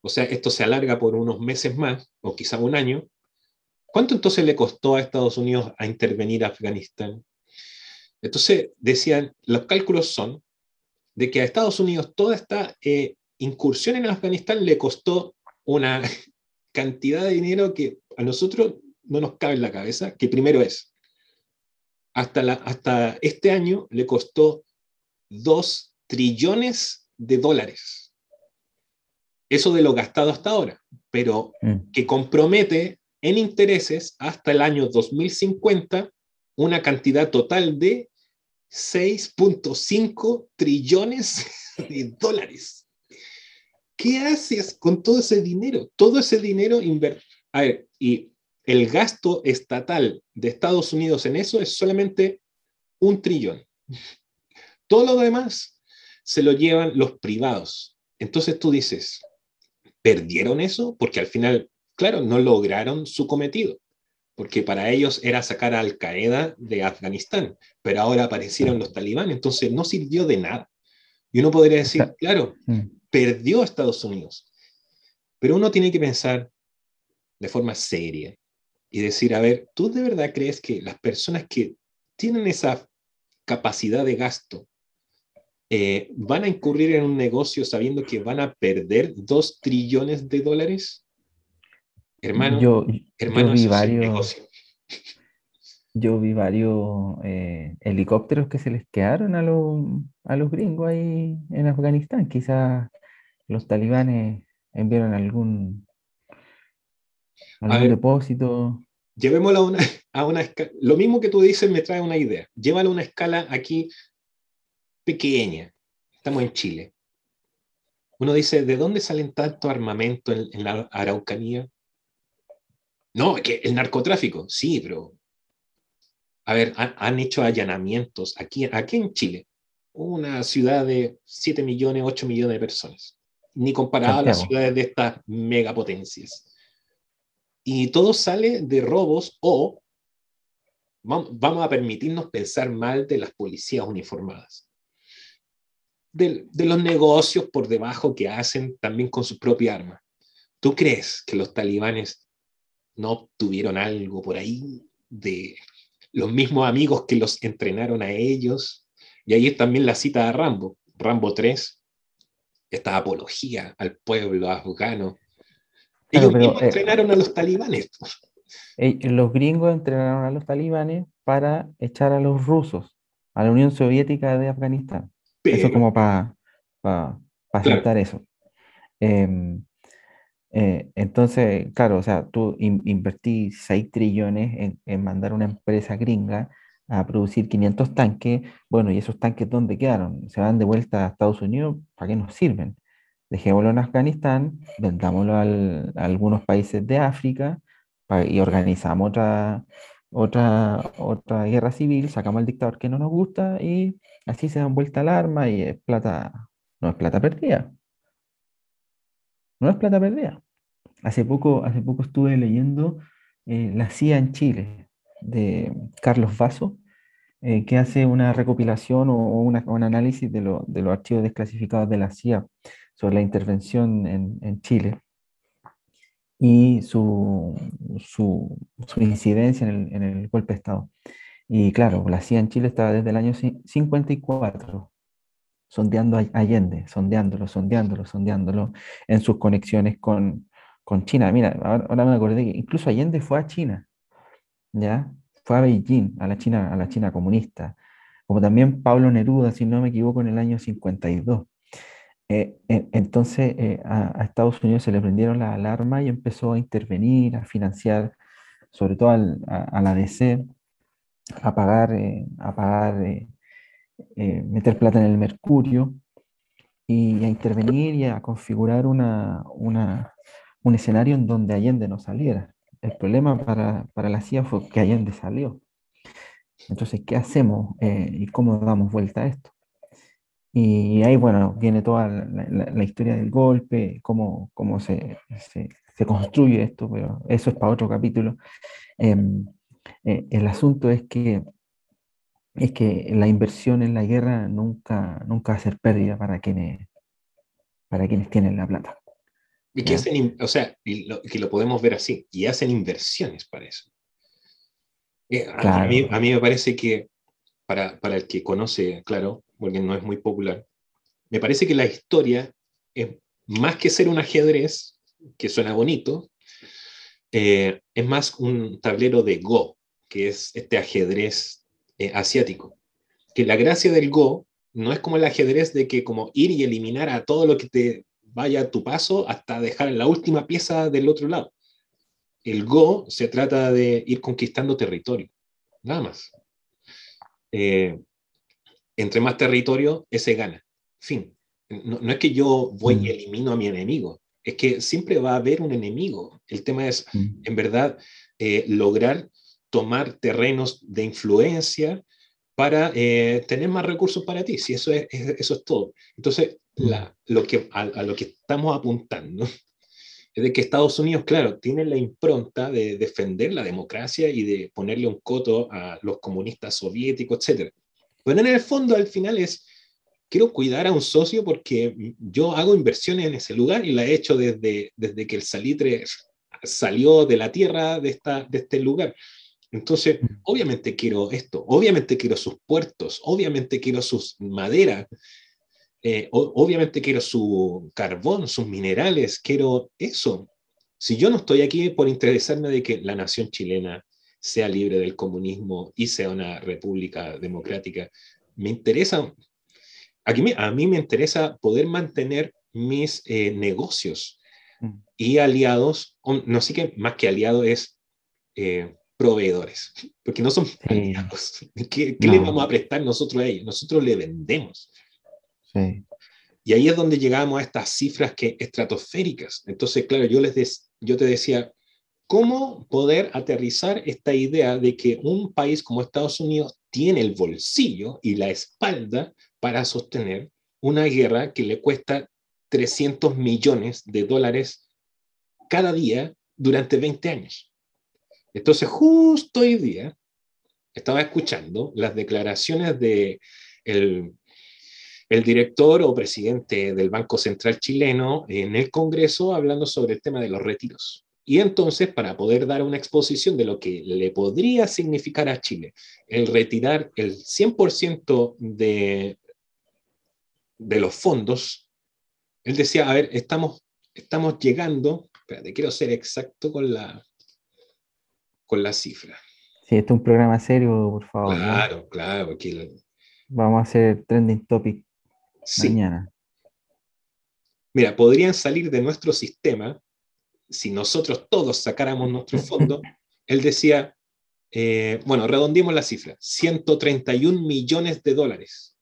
o sea, esto se alarga por unos meses más, o quizá un año. ¿Cuánto entonces le costó a Estados Unidos a intervenir a Afganistán? Entonces, decían, los cálculos son de que a Estados Unidos toda esta eh, incursión en Afganistán le costó una cantidad de dinero que a nosotros no nos cabe en la cabeza, que primero es, hasta, la, hasta este año le costó 2 trillones de dólares. Eso de lo gastado hasta ahora, pero Mm. que compromete en intereses hasta el año 2050 una cantidad total de 6.5 trillones de dólares. ¿Qué haces con todo ese dinero? Todo ese dinero inver- A ver, y el gasto estatal de Estados Unidos en eso es solamente un trillón. Todo lo demás se lo llevan los privados. Entonces tú dices, ¿perdieron eso? Porque al final, claro, no lograron su cometido, porque para ellos era sacar a Al Qaeda de Afganistán, pero ahora aparecieron los talibán, entonces no sirvió de nada. Y uno podría decir, claro, Mm. perdió Estados Unidos, pero uno tiene que pensar de forma seria y decir, a ver, ¿tú de verdad crees que las personas que tienen esa capacidad de gasto eh, van a incurrir en un negocio sabiendo que van a perder dos trillones de dólares? Hermano, Yo, hermano, yo vi varios, yo vi varios eh, helicópteros que se les quedaron a los, a los gringos ahí en Afganistán. Quizás los talibanes enviaron algún, algún ver. depósito. Llevémoslo a una, a una escala. Lo mismo que tú dices me trae una idea. Llévalo a una escala aquí pequeña. Estamos en Chile. Uno dice, ¿de dónde salen tanto armamento en, en la Araucanía? No, que el narcotráfico, sí, pero... A ver, han, han hecho allanamientos aquí, aquí en Chile. Una ciudad de 7 millones, 8 millones de personas. Ni comparado a las ciudades de estas megapotencias. Y todo sale de robos o vam- vamos a permitirnos pensar mal de las policías uniformadas. De, de los negocios por debajo que hacen también con su propia arma. ¿Tú crees que los talibanes no obtuvieron algo por ahí de los mismos amigos que los entrenaron a ellos? Y ahí es también la cita de Rambo, Rambo 3, esta apología al pueblo afgano. Claro, Ellos pero, mismos eh, entrenaron a los talibanes. Eh, los gringos entrenaron a los talibanes para echar a los rusos, a la Unión Soviética de Afganistán. Eso Pero, como para pa, pa Claro. sentar eso. Em, eh, entonces, claro, o sea, tú in- invertí 6 trillones en, en mandar una empresa gringa a producir 500 tanques. Bueno, ¿y esos tanques dónde quedaron? ¿Se van de vuelta a Estados Unidos? ¿Para qué nos sirven? Dejémoslo en Afganistán, vendámoslo a algunos países de África y organizamos otra, otra, otra guerra civil, sacamos al dictador que no nos gusta y así se dan vuelta al arma y es plata, no es plata perdida. No es plata perdida. Hace poco, hace poco estuve leyendo eh, La CIA en Chile, de Carlos Vaso, eh, que hace una recopilación o, una, un análisis de, lo, de, los archivos desclasificados de la CIA sobre la intervención en, en Chile y su, su, su incidencia en el, en el, golpe de Estado. Y claro, la CIA en Chile estaba desde el año 54 sondeando a Allende, sondeándolo, sondeándolo, sondeándolo en sus conexiones con, con China. Mira, ahora, me acordé que incluso Allende fue a China, ¿ya? Fue a Beijing, a la China, a la China comunista, como también Pablo Neruda, si no me equivoco, en el año 52. Eh, entonces eh, a, Estados Unidos se le prendieron la alarma y empezó a intervenir, a financiar, sobre todo a, la DC, a pagar, eh, a pagar meter plata en el mercurio y a intervenir y a configurar una, una, un escenario en donde Allende no saliera. El problema para, para la CIA fue que Allende salió. Entonces, ¿qué hacemos y cómo damos vuelta a esto? Y ahí, bueno, viene toda la, historia del golpe, cómo, cómo se, se, se, construye esto, pero eso es para otro capítulo. Em, eh, el asunto es que, es que la inversión en la guerra nunca, nunca va a ser pérdida para quienes, para quienes tienen la plata. Y que hacen, o sea, que lo podemos ver así, y hacen inversiones para eso. Eh, a, mí, a, mí, me parece que para, para el que conoce, claro, porque no es muy popular. Me parece que la historia es más que ser un ajedrez, que suena bonito, eh, es más un tablero de Go, que es este ajedrez eh, asiático. Que la gracia del Go no es como el ajedrez de que como ir y eliminar a todo lo que te vaya a tu paso hasta dejar la última pieza del otro lado. El Go se trata de ir conquistando territorio, nada más. Eh, entre más territorio, ese gana. Fin. No, es que yo voy y mm. elimino a mi enemigo, es que siempre va a haber un enemigo. El tema es, mm. en verdad, eh, lograr tomar terrenos de influencia para eh, tener más recursos para ti, si eso es, eso es todo. Entonces, lo que, a, lo que estamos apuntando es de que Estados Unidos, claro, tiene la impronta de defender la democracia y de ponerle un coto a los comunistas soviéticos, etc. Pero en el fondo, al final es, quiero cuidar a un socio porque yo hago inversiones en ese lugar y la he hecho desde, desde que el salitre salió de la tierra de, esta, de este lugar. Entonces, obviamente quiero esto, obviamente quiero sus puertos, obviamente quiero sus maderas, eh, obviamente quiero su carbón, sus minerales, quiero eso. Si yo no estoy aquí por interesarme de que la nación chilena sea libre del comunismo y sea una república democrática. Me interesa, aquí a mí me interesa poder mantener mis eh, negocios mm. y aliados, no sé qué más que aliados es eh, proveedores, porque no son aliados. ¿Qué, le vamos a prestar nosotros a ellos? Nosotros le vendemos. Y ahí es donde llegamos a estas cifras que estratosféricas. Entonces, claro, yo les yo te decía, ¿Cómo poder aterrizar esta idea de que un país como Estados Unidos tiene el bolsillo y la espalda para sostener una guerra que le cuesta 300 millones de dólares cada día durante 20 años? Entonces, justo hoy día estaba escuchando las declaraciones de el, el director o presidente del Banco Central chileno en el Congreso hablando sobre el tema de los retiros. Y entonces, para poder dar una exposición de lo que le podría significar a Chile el retirar el 100% de, de los fondos, él decía, a ver, estamos, estamos llegando, espérate, quiero ser exacto con la, con la cifra. Sí, esto es un programa serio, por favor. Claro, claro. Aquí Vamos a hacer trending topic mañana. Mira, podrían salir de nuestro sistema si nosotros todos sacáramos nuestro fondo, él decía, eh, bueno, redondeemos la cifra, 131 millones de dólares.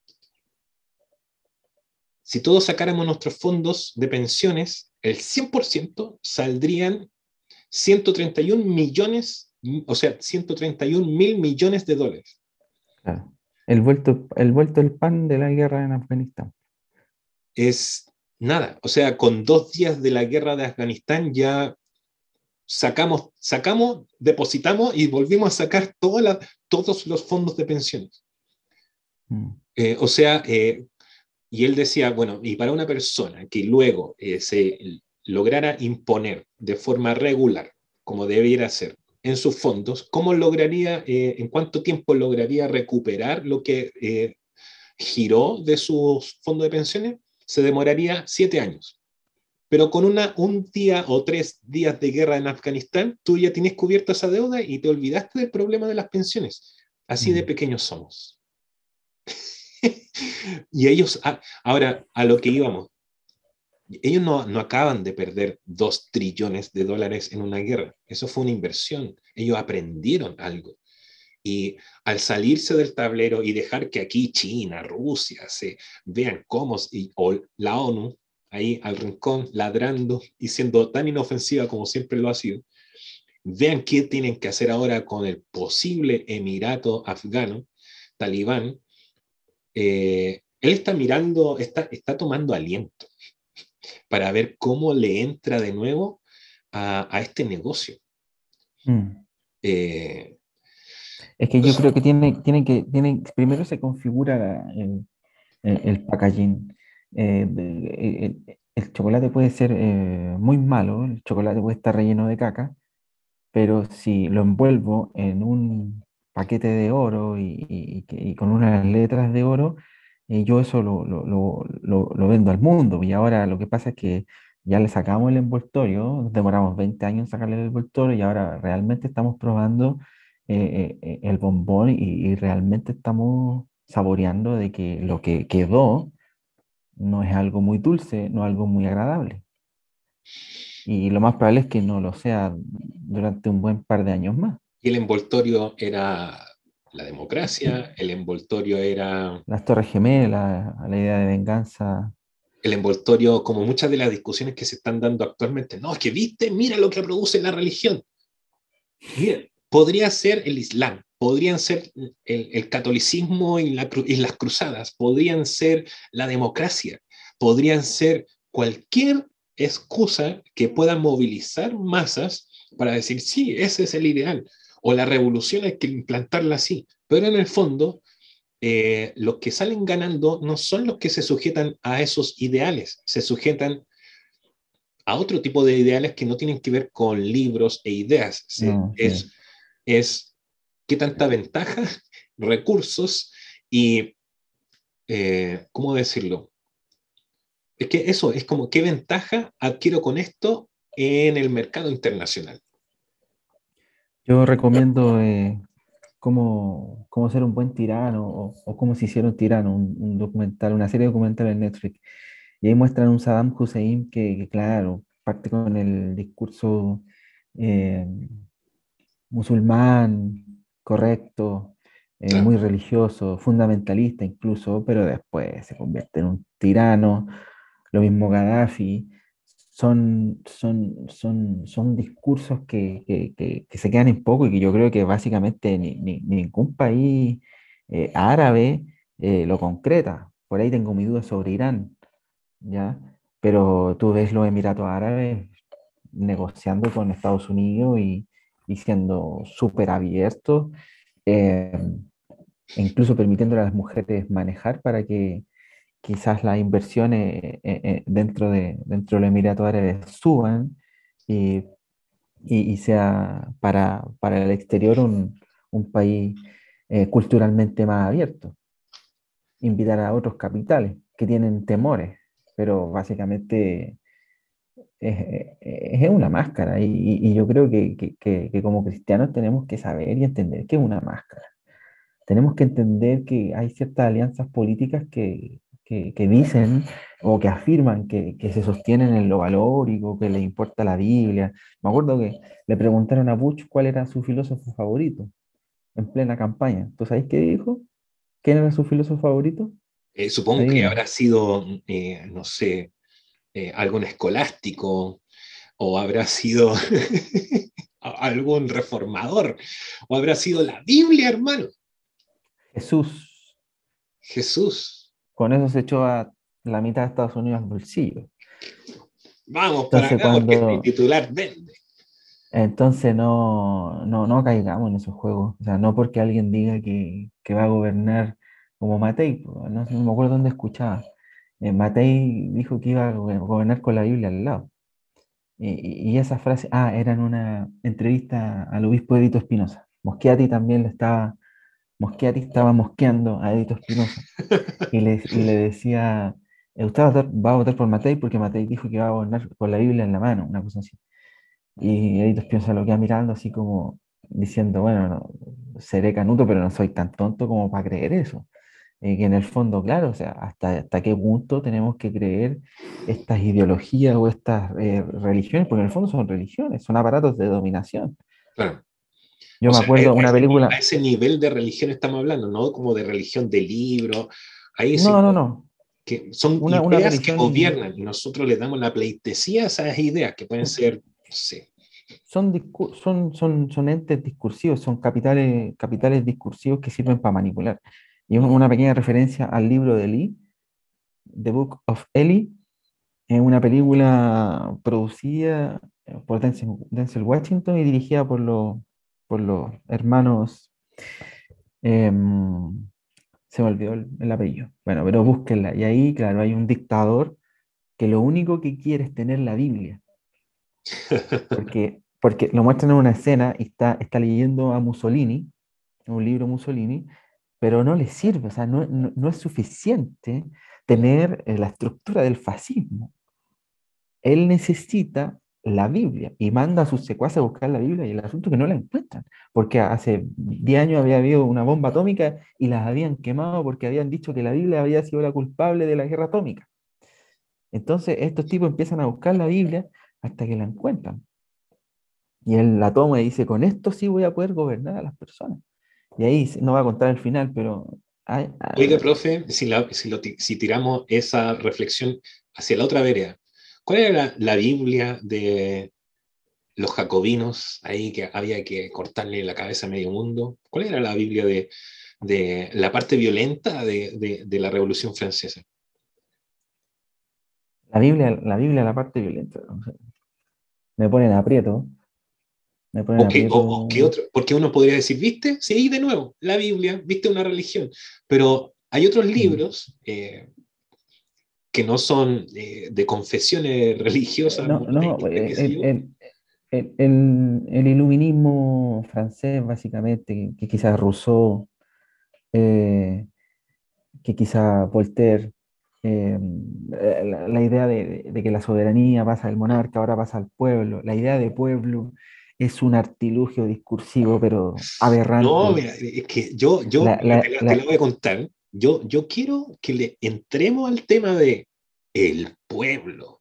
Si todos sacáramos nuestros fondos de pensiones, el 100% saldrían 131 millones, o sea, 131 mil millones de dólares. El vuelto, el vuelto el pan de la guerra en Afganistán. Es nada. O sea, con dos días de la guerra de Afganistán ya sacamos, sacamos, depositamos y volvimos a sacar todos los fondos de pensiones. Mm. Eh, o sea, eh, y él decía, bueno, y para una persona que luego eh, se lograra imponer de forma regular, como debiera ser, en sus fondos, ¿cómo lograría, en cuánto tiempo lograría recuperar lo que giró de sus fondos de pensiones? Se demoraría siete años. Pero con una, un día o tres días de guerra en Afganistán, tú ya tienes cubierta esa deuda y te olvidaste del problema de las pensiones. Así de mm. pequeños somos. y ellos, ah, ahora, a lo que íbamos, ellos no, no, acaban de perder dos trillones de dólares en una guerra. Eso fue una inversión. Ellos aprendieron algo. Y al salirse del tablero y dejar que aquí China, Rusia se vean cómo, y, o la ONU ahí al rincón, ladrando y siendo tan inofensiva como siempre lo ha sido, vean qué tienen que hacer ahora con el posible emirato afgano, talibán. Eh, él está mirando, está, está tomando aliento para ver cómo le entra de nuevo a, este negocio. Mm. Eh, es que yo creo que tiene, tiene que, tiene, primero se configura el, el packaging eh, el, chocolate puede ser eh, muy malo, el chocolate puede estar relleno de caca, pero si lo envuelvo en un paquete de oro y, con unas letras de oro, yo eso lo, lo, vendo al mundo. Y ahora lo que pasa es que ya le sacamos el envoltorio, demoramos 20 años en sacarle el envoltorio y ahora realmente estamos probando el bombón y, y, realmente estamos saboreando de que lo que quedó no es algo muy dulce, no es algo muy agradable. Y lo más probable es que no lo sea durante un buen par de años más. Y el envoltorio era la democracia, el envoltorio era... Las Torres Gemelas, la idea de venganza. El envoltorio, como muchas de las discusiones que se están dando actualmente, no, es que viste, mira lo que produce la religión. podría ser el Islam, podrían ser el, catolicismo y, las cruzadas, podrían ser la democracia, podrían ser cualquier excusa que pueda movilizar masas para decir, sí, ese es el ideal, o la revolución hay que implantarla así, pero en el fondo, eh, los que salen ganando no son los que se sujetan a esos ideales, se sujetan a otro tipo de ideales que no tienen que ver con libros e ideas. es, es qué tanta ventaja, recursos y, eh, ¿cómo decirlo? Es que eso, es como qué ventaja adquiero con esto en el mercado internacional. Yo recomiendo eh, cómo, cómo, ser un buen tirano o, cómo se hicieron tirano, un, documental, una serie documental en Netflix. Y ahí muestran un Saddam Hussein que, claro, parte con el discurso eh, musulmán, correcto, eh, muy religioso, fundamentalista incluso, pero después se convierte en un tirano, lo mismo Gaddafi, son, son, son, son discursos que, se quedan en poco y que yo creo que básicamente ni, ningún país eh, árabe eh, lo concreta. Por ahí tengo mi duda sobre Irán, ¿ya? Pero tú ves los Emiratos Árabes negociando con Estados Unidos y, y siendo súper abiertos, eh, incluso permitiendo a las mujeres manejar para que quizás las inversiones eh, eh, dentro, de, dentro del Emirato Árabe suban y, y, sea para, para, el exterior un, un país culturalmente más abierto. Invitar a otros capitales que tienen temores, pero básicamente es, una máscara y, yo creo que, como cristianos tenemos que saber y entender que es una máscara. Tenemos que entender que hay ciertas alianzas políticas que, dicen o que afirman que, se sostienen en lo valórico, que le importa la Biblia. Me acuerdo que le preguntaron a Bush cuál era su filósofo favorito en plena campaña. ¿Tú sabes qué dijo? ¿Quién era su filósofo favorito? Eh, supongo que habrá sido, eh, no sé, eh, algún escolástico o habrá sido algún reformador o habrá sido la Biblia, hermano. Jesús. Jesús. Con eso se echó a la mitad de Estados Unidos al bolsillo. Vamos para acá porque mi titular vende. Entonces no, no, no caigamos en esos juegos. O sea, no porque alguien diga que, que va a gobernar como Matei, no, no me acuerdo dónde escuchaba. Eh, Matei dijo que iba a gobernar con la Biblia al lado. Y, y esa frase, ah, era en una entrevista al obispo Edito Espinosa. Moschiati también le estaba, Moschiati estaba mosqueando a Edito Espinosa y le, y le decía, eh, usted va a, votar, va por Matei porque Matei dijo que iba a gobernar con la Biblia en la mano, una cosa así. Y Edito Espinosa lo queda mirando así como diciendo, bueno, no, seré canuto, pero no soy tan tonto como para creer eso. Que en el fondo, claro, o sea, hasta, hasta qué punto tenemos que creer estas ideologías o estas eh, religiones, porque en el fondo son religiones, son aparatos de dominación. Claro. Yo O me sea, acuerdo a una ese- película, A ese nivel de religión estamos hablando, no como de religión de libro. Ahí sí no, no, no, que son Una- una ideas religión- que gobiernan y nosotros le damos la pleitesía a esas ideas que pueden ser, sé, son, son, son, son entes discursivos, son capitales, capitales discursivos que sirven para manipular. Y un- una pequeña referencia al libro de Lee, The Book of Eli, es una película producida eh, por Denzel, Denzel Washington y dirigida por, los por los hermanos, em, se me olvidó el, el apellido, bueno, pero búsquenla. Y ahí, claro, hay un dictador que lo único que quiere es tener la Biblia porque, porque lo muestran en una escena y está, está leyendo a Mussolini, un libro Mussolini, pero no le sirve, o sea, no, no- no es suficiente tener eh, la estructura del fascismo. Él necesita la Biblia y manda a sus secuaces a buscar la Biblia y el asunto es que no la encuentran, porque hace 10 años había habido una bomba atómica y las habían quemado porque habían dicho que la Biblia había sido la culpable de la guerra atómica. Entonces estos tipos empiezan a buscar la Biblia hasta que la encuentran. Y él la toma y dice, con esto sí voy a poder gobernar a las personas. Y ahí no va a contar el final, pero... hay- hay- Oiga, profe, si, la- si lo si tiramos esa reflexión hacia la otra vereda, ¿cuál era la, la Biblia de los jacobinos ahí que había que cortarle la cabeza a medio mundo? ¿Cuál era la Biblia de, de la parte violenta de, de- de la Revolución Francesa? la Biblia, la Biblia, la parte violenta. me ponen aprieto. Me ponen ¿O qué, o- o aprieto. qué otro? Porque uno podría decir, ¿viste? Sí, de nuevo, la Biblia, ¿viste? Una religión. Pero hay otros libros eh, que no son eh, de confesiones religiosas. No, no, el, el- el- el- iluminismo francés, básicamente, que, que quizás Rousseau, eh, que quizá Voltaire, eh, la, la idea de, de que la soberanía pasa del monarca, ahora pasa al pueblo, la idea de pueblo es un artilugio discursivo, pero aberrante. No, mira, es que yo, yo La- la- te, te la voy a contar. Yo, yo quiero que le entremos al tema de el pueblo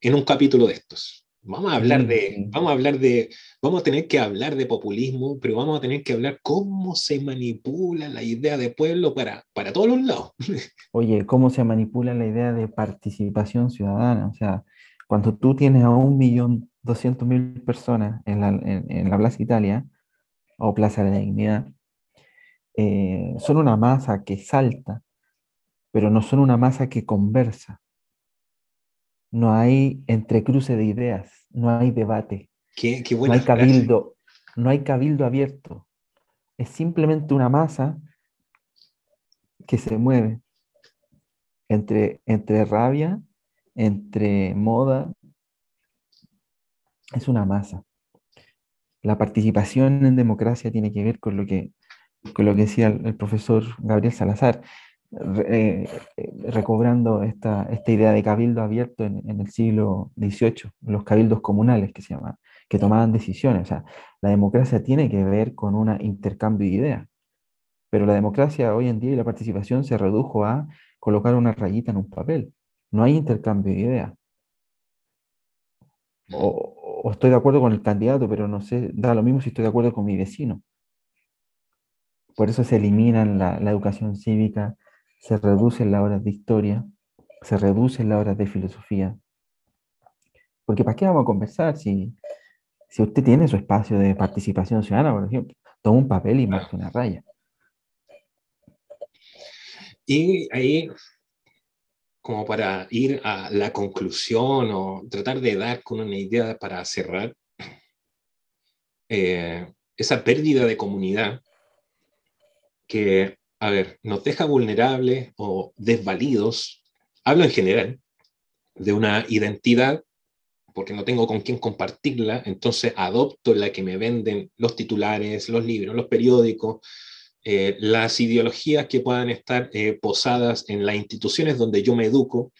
en un capítulo de estos. Vamos a hablar de, sí. vamos a hablar de, vamos a tener que hablar de populismo, pero vamos a tener que hablar cómo se manipula la idea de pueblo para, para todos los lados. Oye, ¿cómo se manipula la idea de participación ciudadana? O sea, cuando tú tienes a un millón doscientos mil personas en la, en, en la Plaza Italia o Plaza de la Dignidad, eh, son una masa que salta, pero no son una masa que conversa. No hay entrecruce de ideas, no hay debate, Qué, qué no buena hay frase. cabildo, no hay cabildo abierto. Es simplemente una masa que se mueve entre, entre rabia, entre moda. Es una masa. La participación en democracia tiene que ver con lo que, con lo que decía el, profesor Gabriel Salazar, re- eh, eh, recobrando esta, esta idea de cabildo abierto en, el siglo XVIII, los cabildos comunales que se llamaban, que tomaban decisiones. O sea, la democracia tiene que ver con un intercambio de ideas, pero la democracia hoy en día y la participación se redujo a colocar una rayita en un papel. No hay intercambio de ideas. O estoy de acuerdo con el candidato, pero no sé, da lo mismo si estoy de acuerdo con mi vecino. Por eso se eliminan la, la educación cívica, se reducen las horas de historia, se reducen las horas de filosofía. Porque ¿para qué vamos a conversar si, si usted tiene su espacio de participación ciudadana, por ejemplo? Toma un papel y marca una raya. Y ahí, como para ir a la conclusión o tratar de dar con una idea para cerrar, eh, esa pérdida de comunidad que, a ver, nos deja vulnerables o desvalidos, hablo en general, de una identidad porque no tengo con quién compartirla, entonces adopto la que me venden los titulares, los libros, los periódicos, eh, las ideologías que puedan estar eh, posadas en las instituciones donde yo me educo.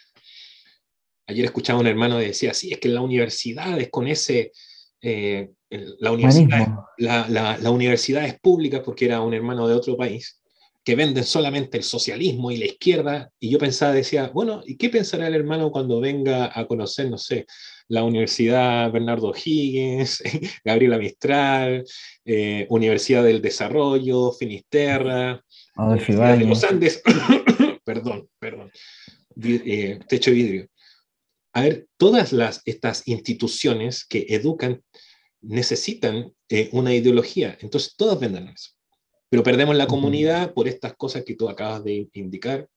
Ayer escuchaba a un hermano que decía, sí, es que la universidad es con ese, eh, la, universidad, la, la, la universidad es pública porque era un hermano de otro país, que venden solamente el socialismo y la izquierda, y yo pensaba, decía, bueno, ¿y qué pensará el hermano cuando venga a conocer, no sé, la Universidad Bernardo Higgins, Gabriela Mistral, eh, Universidad del Desarrollo, Finisterra, Universidad de los Andes, perdón, perdón, eh, techo de vidrio. A ver, todas las, estas instituciones que educan necesitan eh, una ideología, entonces todas venden eso. Pero perdemos la comunidad por estas cosas que tú acabas de indicar.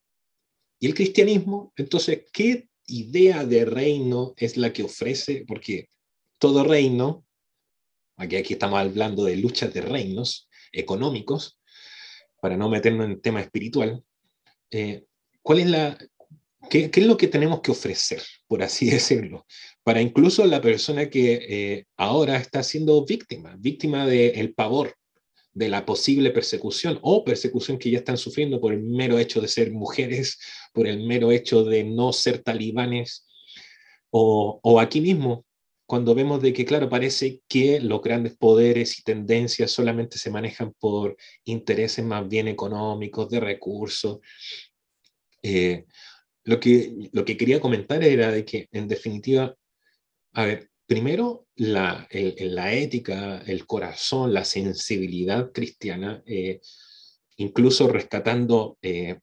Y el cristianismo, entonces, ¿qué idea de reino es la que ofrece, porque todo reino, aquí, aquí estamos hablando de luchas de reinos económicos, para no meternos en tema espiritual, eh, ¿cuál es la, qué, qué, es lo que tenemos que ofrecer, por así decirlo, para incluso la persona que eh, ahora está siendo víctima, víctima del pavor, de la posible persecución o persecución que ya están sufriendo por el mero hecho de ser mujeres, por el mero hecho de no ser talibanes, o, o aquí mismo, cuando vemos de que, claro, parece que los grandes poderes y tendencias solamente se manejan por intereses más bien económicos, de recursos. Eh, lo, que, lo que quería comentar era de que, en definitiva, a ver, primero, la, la, ética, el corazón, la sensibilidad cristiana, eh, incluso rescatando eh,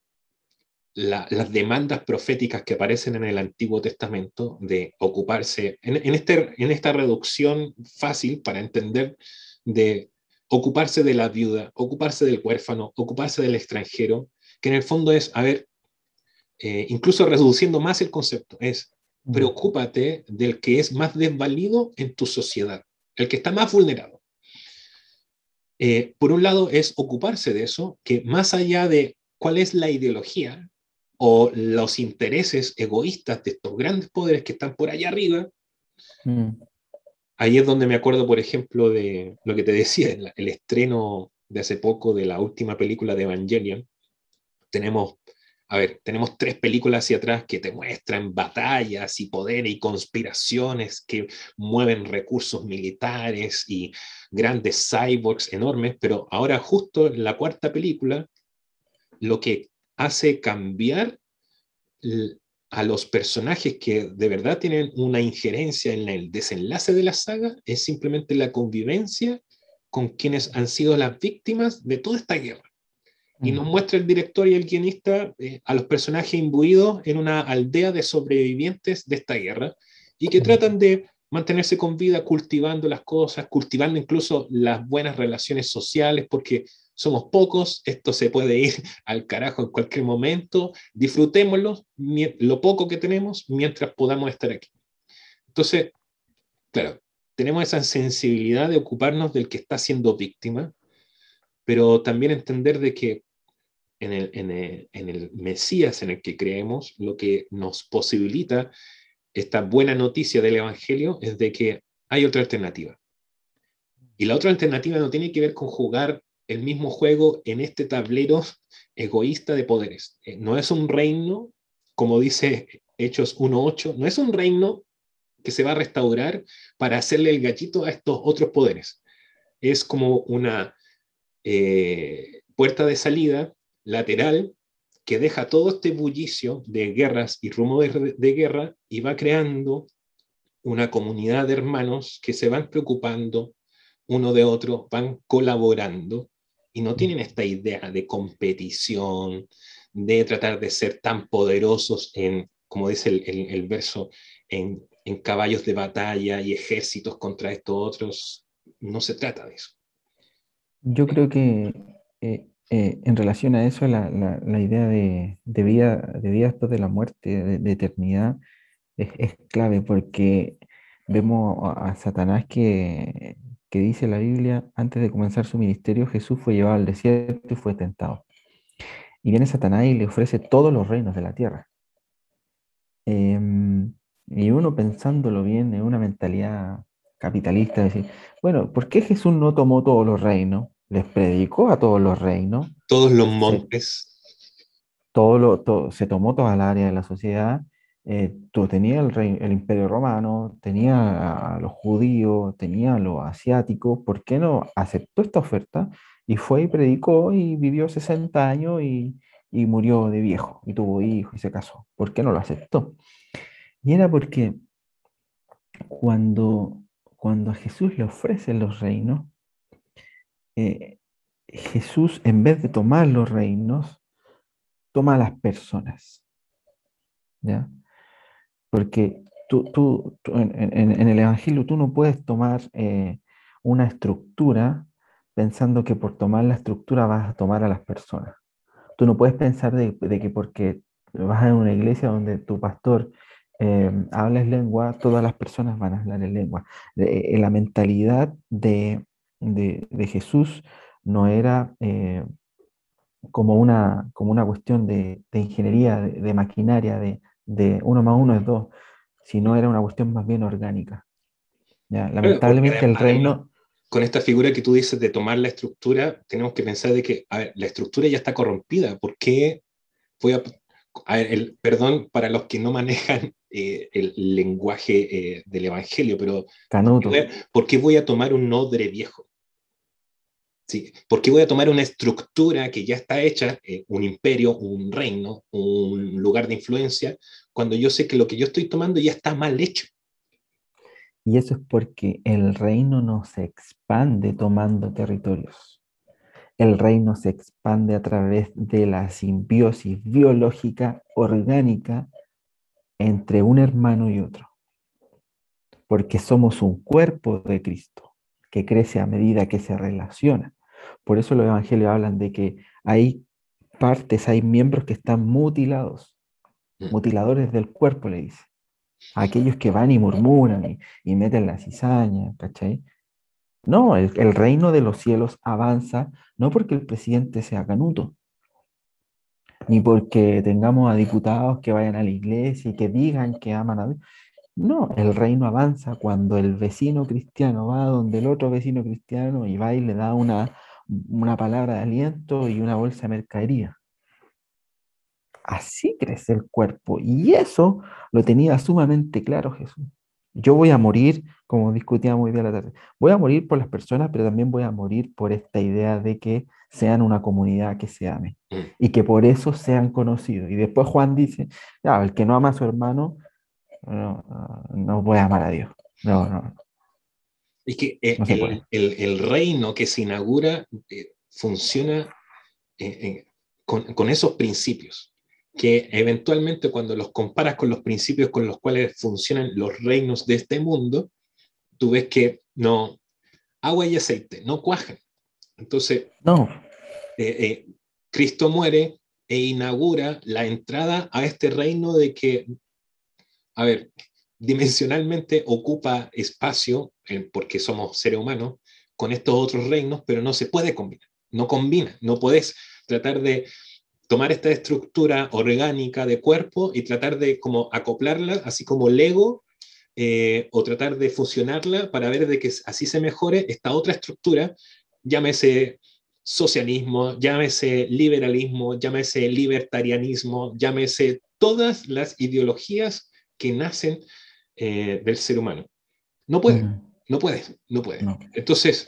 las demandas proféticas que aparecen en el Antiguo Testamento de ocuparse, en, en, este, en esta reducción fácil para entender de ocuparse de la viuda, ocuparse del huérfano, ocuparse del extranjero, que en el fondo es, a ver, eh, incluso reduciendo más el concepto, es preocúpate del que es más desvalido en tu sociedad, el que está más vulnerado. Eh, por un lado es ocuparse de eso, que más allá de cuál es la ideología o los intereses egoístas de estos grandes poderes que están por allá arriba, mm. ahí es donde me acuerdo, por ejemplo, de lo que te decía, el, el estreno de hace poco de la última película de Evangelion. Tenemos a ver, tenemos tres películas hacia atrás que te muestran batallas y poder y conspiraciones que mueven recursos militares y grandes cyborgs enormes, pero ahora justo en la cuarta película, lo que hace cambiar a los personajes que de verdad tienen una injerencia en el desenlace de la saga es simplemente la convivencia con quienes han sido las víctimas de toda esta guerra y nos muestra el director y el guionista eh, a los personajes imbuidos en una aldea de sobrevivientes de esta guerra y que tratan de mantenerse con vida cultivando las cosas, cultivando incluso las buenas relaciones sociales, porque somos pocos, esto se puede ir al carajo en cualquier momento, disfrutémoslo, lo poco que tenemos, mientras podamos estar aquí. Entonces, claro, tenemos esa sensibilidad de ocuparnos del que está siendo víctima, pero también entender de que en el, en, el, en el, Mesías en el que creemos, lo que nos posibilita esta buena noticia del Evangelio es de que hay otra alternativa. Y la otra alternativa no tiene que ver con jugar el mismo juego en este tablero egoísta de poderes. Eh, no es un reino, como dice Hechos 1.8, no es un reino que se va a restaurar para hacerle el gallito a estos otros poderes. Es como una eh, puerta de salida lateral que deja todo este bullicio de guerras y rumbo de, guerra y va creando una comunidad de hermanos que se van preocupando uno de otro, van colaborando y no tienen esta idea de competición, de tratar de ser tan poderosos en, como dice el, verso, en, caballos de batalla y ejércitos contra estos otros. No se trata de eso. Yo creo que eh, eh, en relación a eso, la, idea de, de, vida, de después de la muerte, de, eternidad, es, clave porque vemos a, Satanás que que dice la Biblia, antes de comenzar su ministerio, Jesús fue llevado al desierto y fue tentado. Y viene Satanás y le ofrece todos los reinos de la tierra. Em, y uno pensándolo bien, en una mentalidad capitalista, decir, bueno, ¿por qué Jesús no tomó todos los reinos? Les predicó a todos los reinos. Todos los montes. todo lo, se tomó toda la área de la sociedad eh, tú tenías el, rey, el imperio romano, tenía a los judíos, tenía a los asiáticos, ¿por qué no aceptó esta oferta? Y fue y predicó y vivió 60 años y, y murió de viejo y tuvo hijos y se casó. ¿Por qué no lo aceptó? Y era porque cuando, cuando a Jesús le ofrecen los reinos, eh, Jesús en vez de tomar los reinos, toma las personas. ¿Ya? Porque tú, tú, en, el Evangelio tú no puedes tomar eh, una estructura pensando que por tomar la estructura vas a tomar a las personas. Tú no puedes pensar de, que porque vas a una iglesia donde tu pastor eh, habla en lengua, todas las personas van a hablar en lengua. Eh, la mentalidad de, Jesús no era como, una, como una cuestión de, ingeniería, de, maquinaria, de, de uno más uno es dos, sino era una cuestión más bien orgánica. Lamentablemente el reino... Con esta figura que tú dices de tomar la estructura, tenemos que pensar de que la estructura ya está corrompida. ¿Por qué voy a... el, perdón para los que no manejan eh, el lenguaje eh, del Evangelio, pero ¿por qué, voy a, tomar un odre viejo? ¿Sí? ¿Por qué voy a tomar una estructura que ya está hecha, eh, un imperio, un reino, un lugar de influencia, cuando yo sé que lo que yo estoy tomando ya está mal hecho. Y eso es porque el reino no se expande tomando territorios. El reino se expande a través de la simbiosis biológica orgánica entre un hermano y otro. Porque somos un cuerpo de Cristo que crece a medida que se relaciona. Por eso los evangelios hablan de que hay partes, hay miembros que están mutilados Mm. mutiladores del cuerpo, le dice. aquellos que van y murmuran y, meten la cizaña, ¿cachai? No, el, reino de los cielos avanza no porque el presidente sea canuto, ni porque tengamos a diputados que vayan a la iglesia y que digan que aman a Dios. No, el reino avanza cuando el vecino cristiano va donde el otro vecino cristiano y va y le da una, una palabra de aliento y una bolsa de mercadería. Así crece el cuerpo. Y eso lo tenía sumamente claro Jesús. Yo voy a morir, como discutía muy bien la tarde, voy a morir por las personas, pero también voy a morir por esta idea de que sean una comunidad que se ame y que por eso sean conocidos. Y después Juan dice, el que no ama a su hermano no, no puede amar a Dios. No, no. Es que eh, el, reino que se inaugura eh, funciona eh, con, esos principios que eventualmente cuando los comparas con los principios con los cuales funcionan los reinos de este mundo, tú ves que no, agua y aceite, no cuajan. Entonces, no. Cristo muere e inaugura la entrada a este reino de que, a ver, dimensionalmente ocupa espacio, eh, porque somos seres humanos, con estos otros reinos, pero no se puede combinar, no combina, no puedes tratar de tomar esta estructura orgánica de cuerpo y tratar de como acoplarla, así como Lego, eh, o tratar de fusionarla para ver de que así se mejore esta otra estructura, llámese socialismo, llámese liberalismo, llámese libertarianismo, llámese todas las ideologías que nacen eh, del ser humano. No puede, no puede, no puede. Entonces,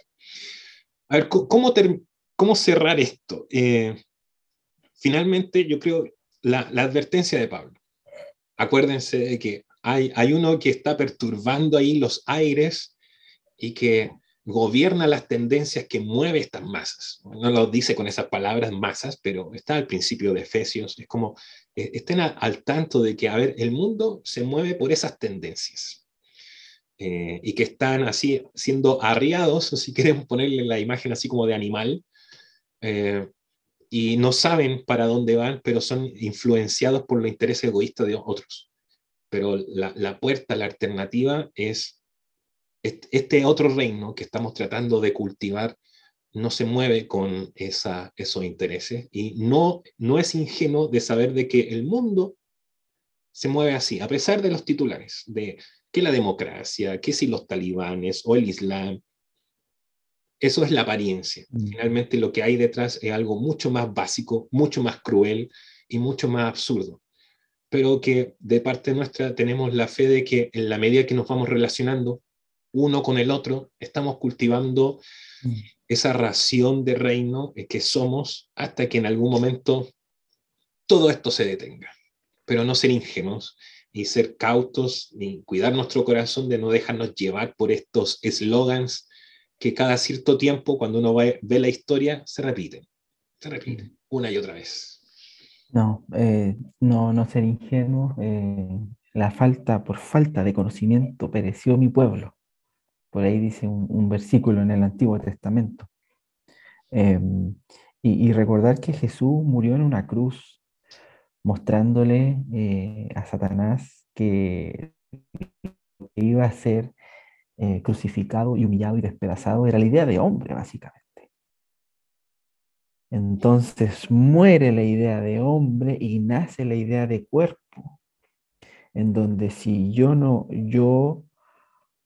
a ver, ¿cómo, cómo cerrar esto? Eh, finalmente yo creo la, advertencia de Pablo. Acuérdense de que hay, hay uno que está perturbando ahí los aires y que gobierna las tendencias que mueve estas masas. No lo dice con esas palabras masas, pero está al principio de Efesios. Es como, eh, estén al tanto de que, a ver, el mundo se mueve por esas tendencias. Eh, y que están así siendo arriados, si queremos ponerle la imagen así como de animal, eh, y no saben para dónde van, pero son influenciados por los intereses egoístas de otros. Pero la, puerta, la alternativa es este otro reino que estamos tratando de cultivar no se mueve con esa, esos intereses y no, no es ingenuo de saber de que el mundo se mueve así, a pesar de los titulares, de que la democracia, que si los talibanes o el Islam, eso es la apariencia. Mm. Finalmente lo que hay detrás es algo mucho más básico, mucho más cruel y mucho más absurdo. Pero que de parte nuestra tenemos la fe de que en la medida que nos vamos relacionando uno con el otro, estamos cultivando mm. esa ración de reino que somos hasta que en algún momento todo esto se detenga. Pero no ser ingenuos y ser cautos y cuidar nuestro corazón de no dejarnos llevar por estos eslogans que cada cierto tiempo, cuando uno ve, la historia, se repiten, se repiten una y otra vez. No, eh, no, no ser ingenuo. Eh, la falta, por falta de conocimiento, pereció mi pueblo. Por ahí dice un, versículo en el Antiguo Testamento. Em, y, recordar que Jesús murió en una cruz, mostrándole eh, a Satanás que iba a ser eh, crucificado y humillado y despedazado era la idea de hombre, básicamente. Entonces muere la idea de hombre y nace la idea de cuerpo, en donde si yo no, yo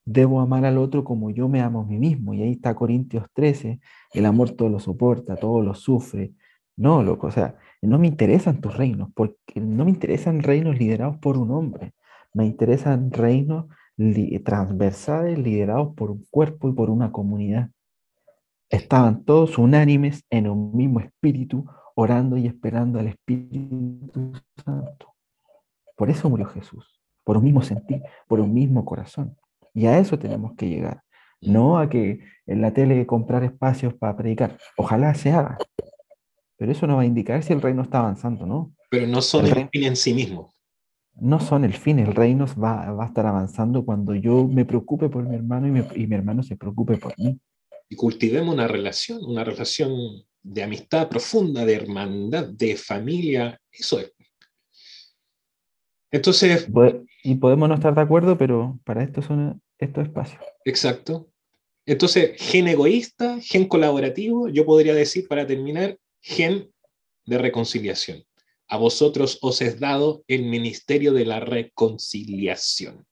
debo amar al otro como yo me amo a mí mismo. Y ahí está Corintios 13, el amor todo lo soporta, todo lo sufre. No, loco, o sea, no me interesan tus reinos, porque no me interesan reinos liderados por un hombre, me interesan reinos transversales liderados por un cuerpo y por una comunidad. Estaban todos unánimes en un mismo espíritu, orando y esperando al Espíritu Santo. Por eso murió Jesús, por un mismo sentir, por un mismo corazón. Y a eso tenemos que llegar, no a que en la tele comprar espacios para predicar. Ojalá se haga, pero eso no va a indicar si el reino está avanzando, ¿no? Pero no son el, fin en sí mismo no son el fin, el reino va, va, a estar avanzando cuando yo me preocupe por mi hermano y, mi hermano se preocupe por mí. Y cultivemos una relación, una relación de amistad profunda, de hermandad, de familia, eso es. Entonces... Y podemos no estar de acuerdo, pero para esto son estos espacios. Exacto. Entonces, gen egoísta, gen colaborativo, yo podría decir para terminar, gen de reconciliación a vosotros os es dado el ministerio de la reconciliación.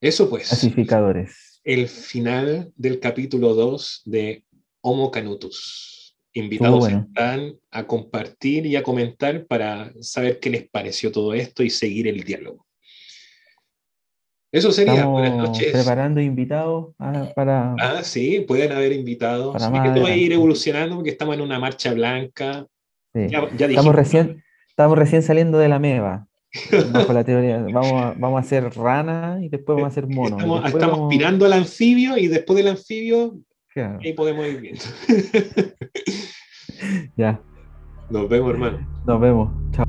Eso pues. Pacificadores. El final del capítulo 2 de Homo Canutus. Invitados están a compartir y a comentar para saber qué les pareció todo esto y seguir el diálogo. Eso sería. Buenas noches. Preparando invitados ah, para. Ah, sí, pueden haber invitados. Para que todo va a ir evolucionando porque estamos en una marcha blanca estamos, recién, estamos recién saliendo de la meva. Bajo la teoría. Vamos a, vamos a hacer rana y después vamos a hacer mono. Estamos, estamos aspirando al anfibio y después del anfibio ahí podemos ir viendo. ya. Nos vemos, hermano. Nos vemos. Chao.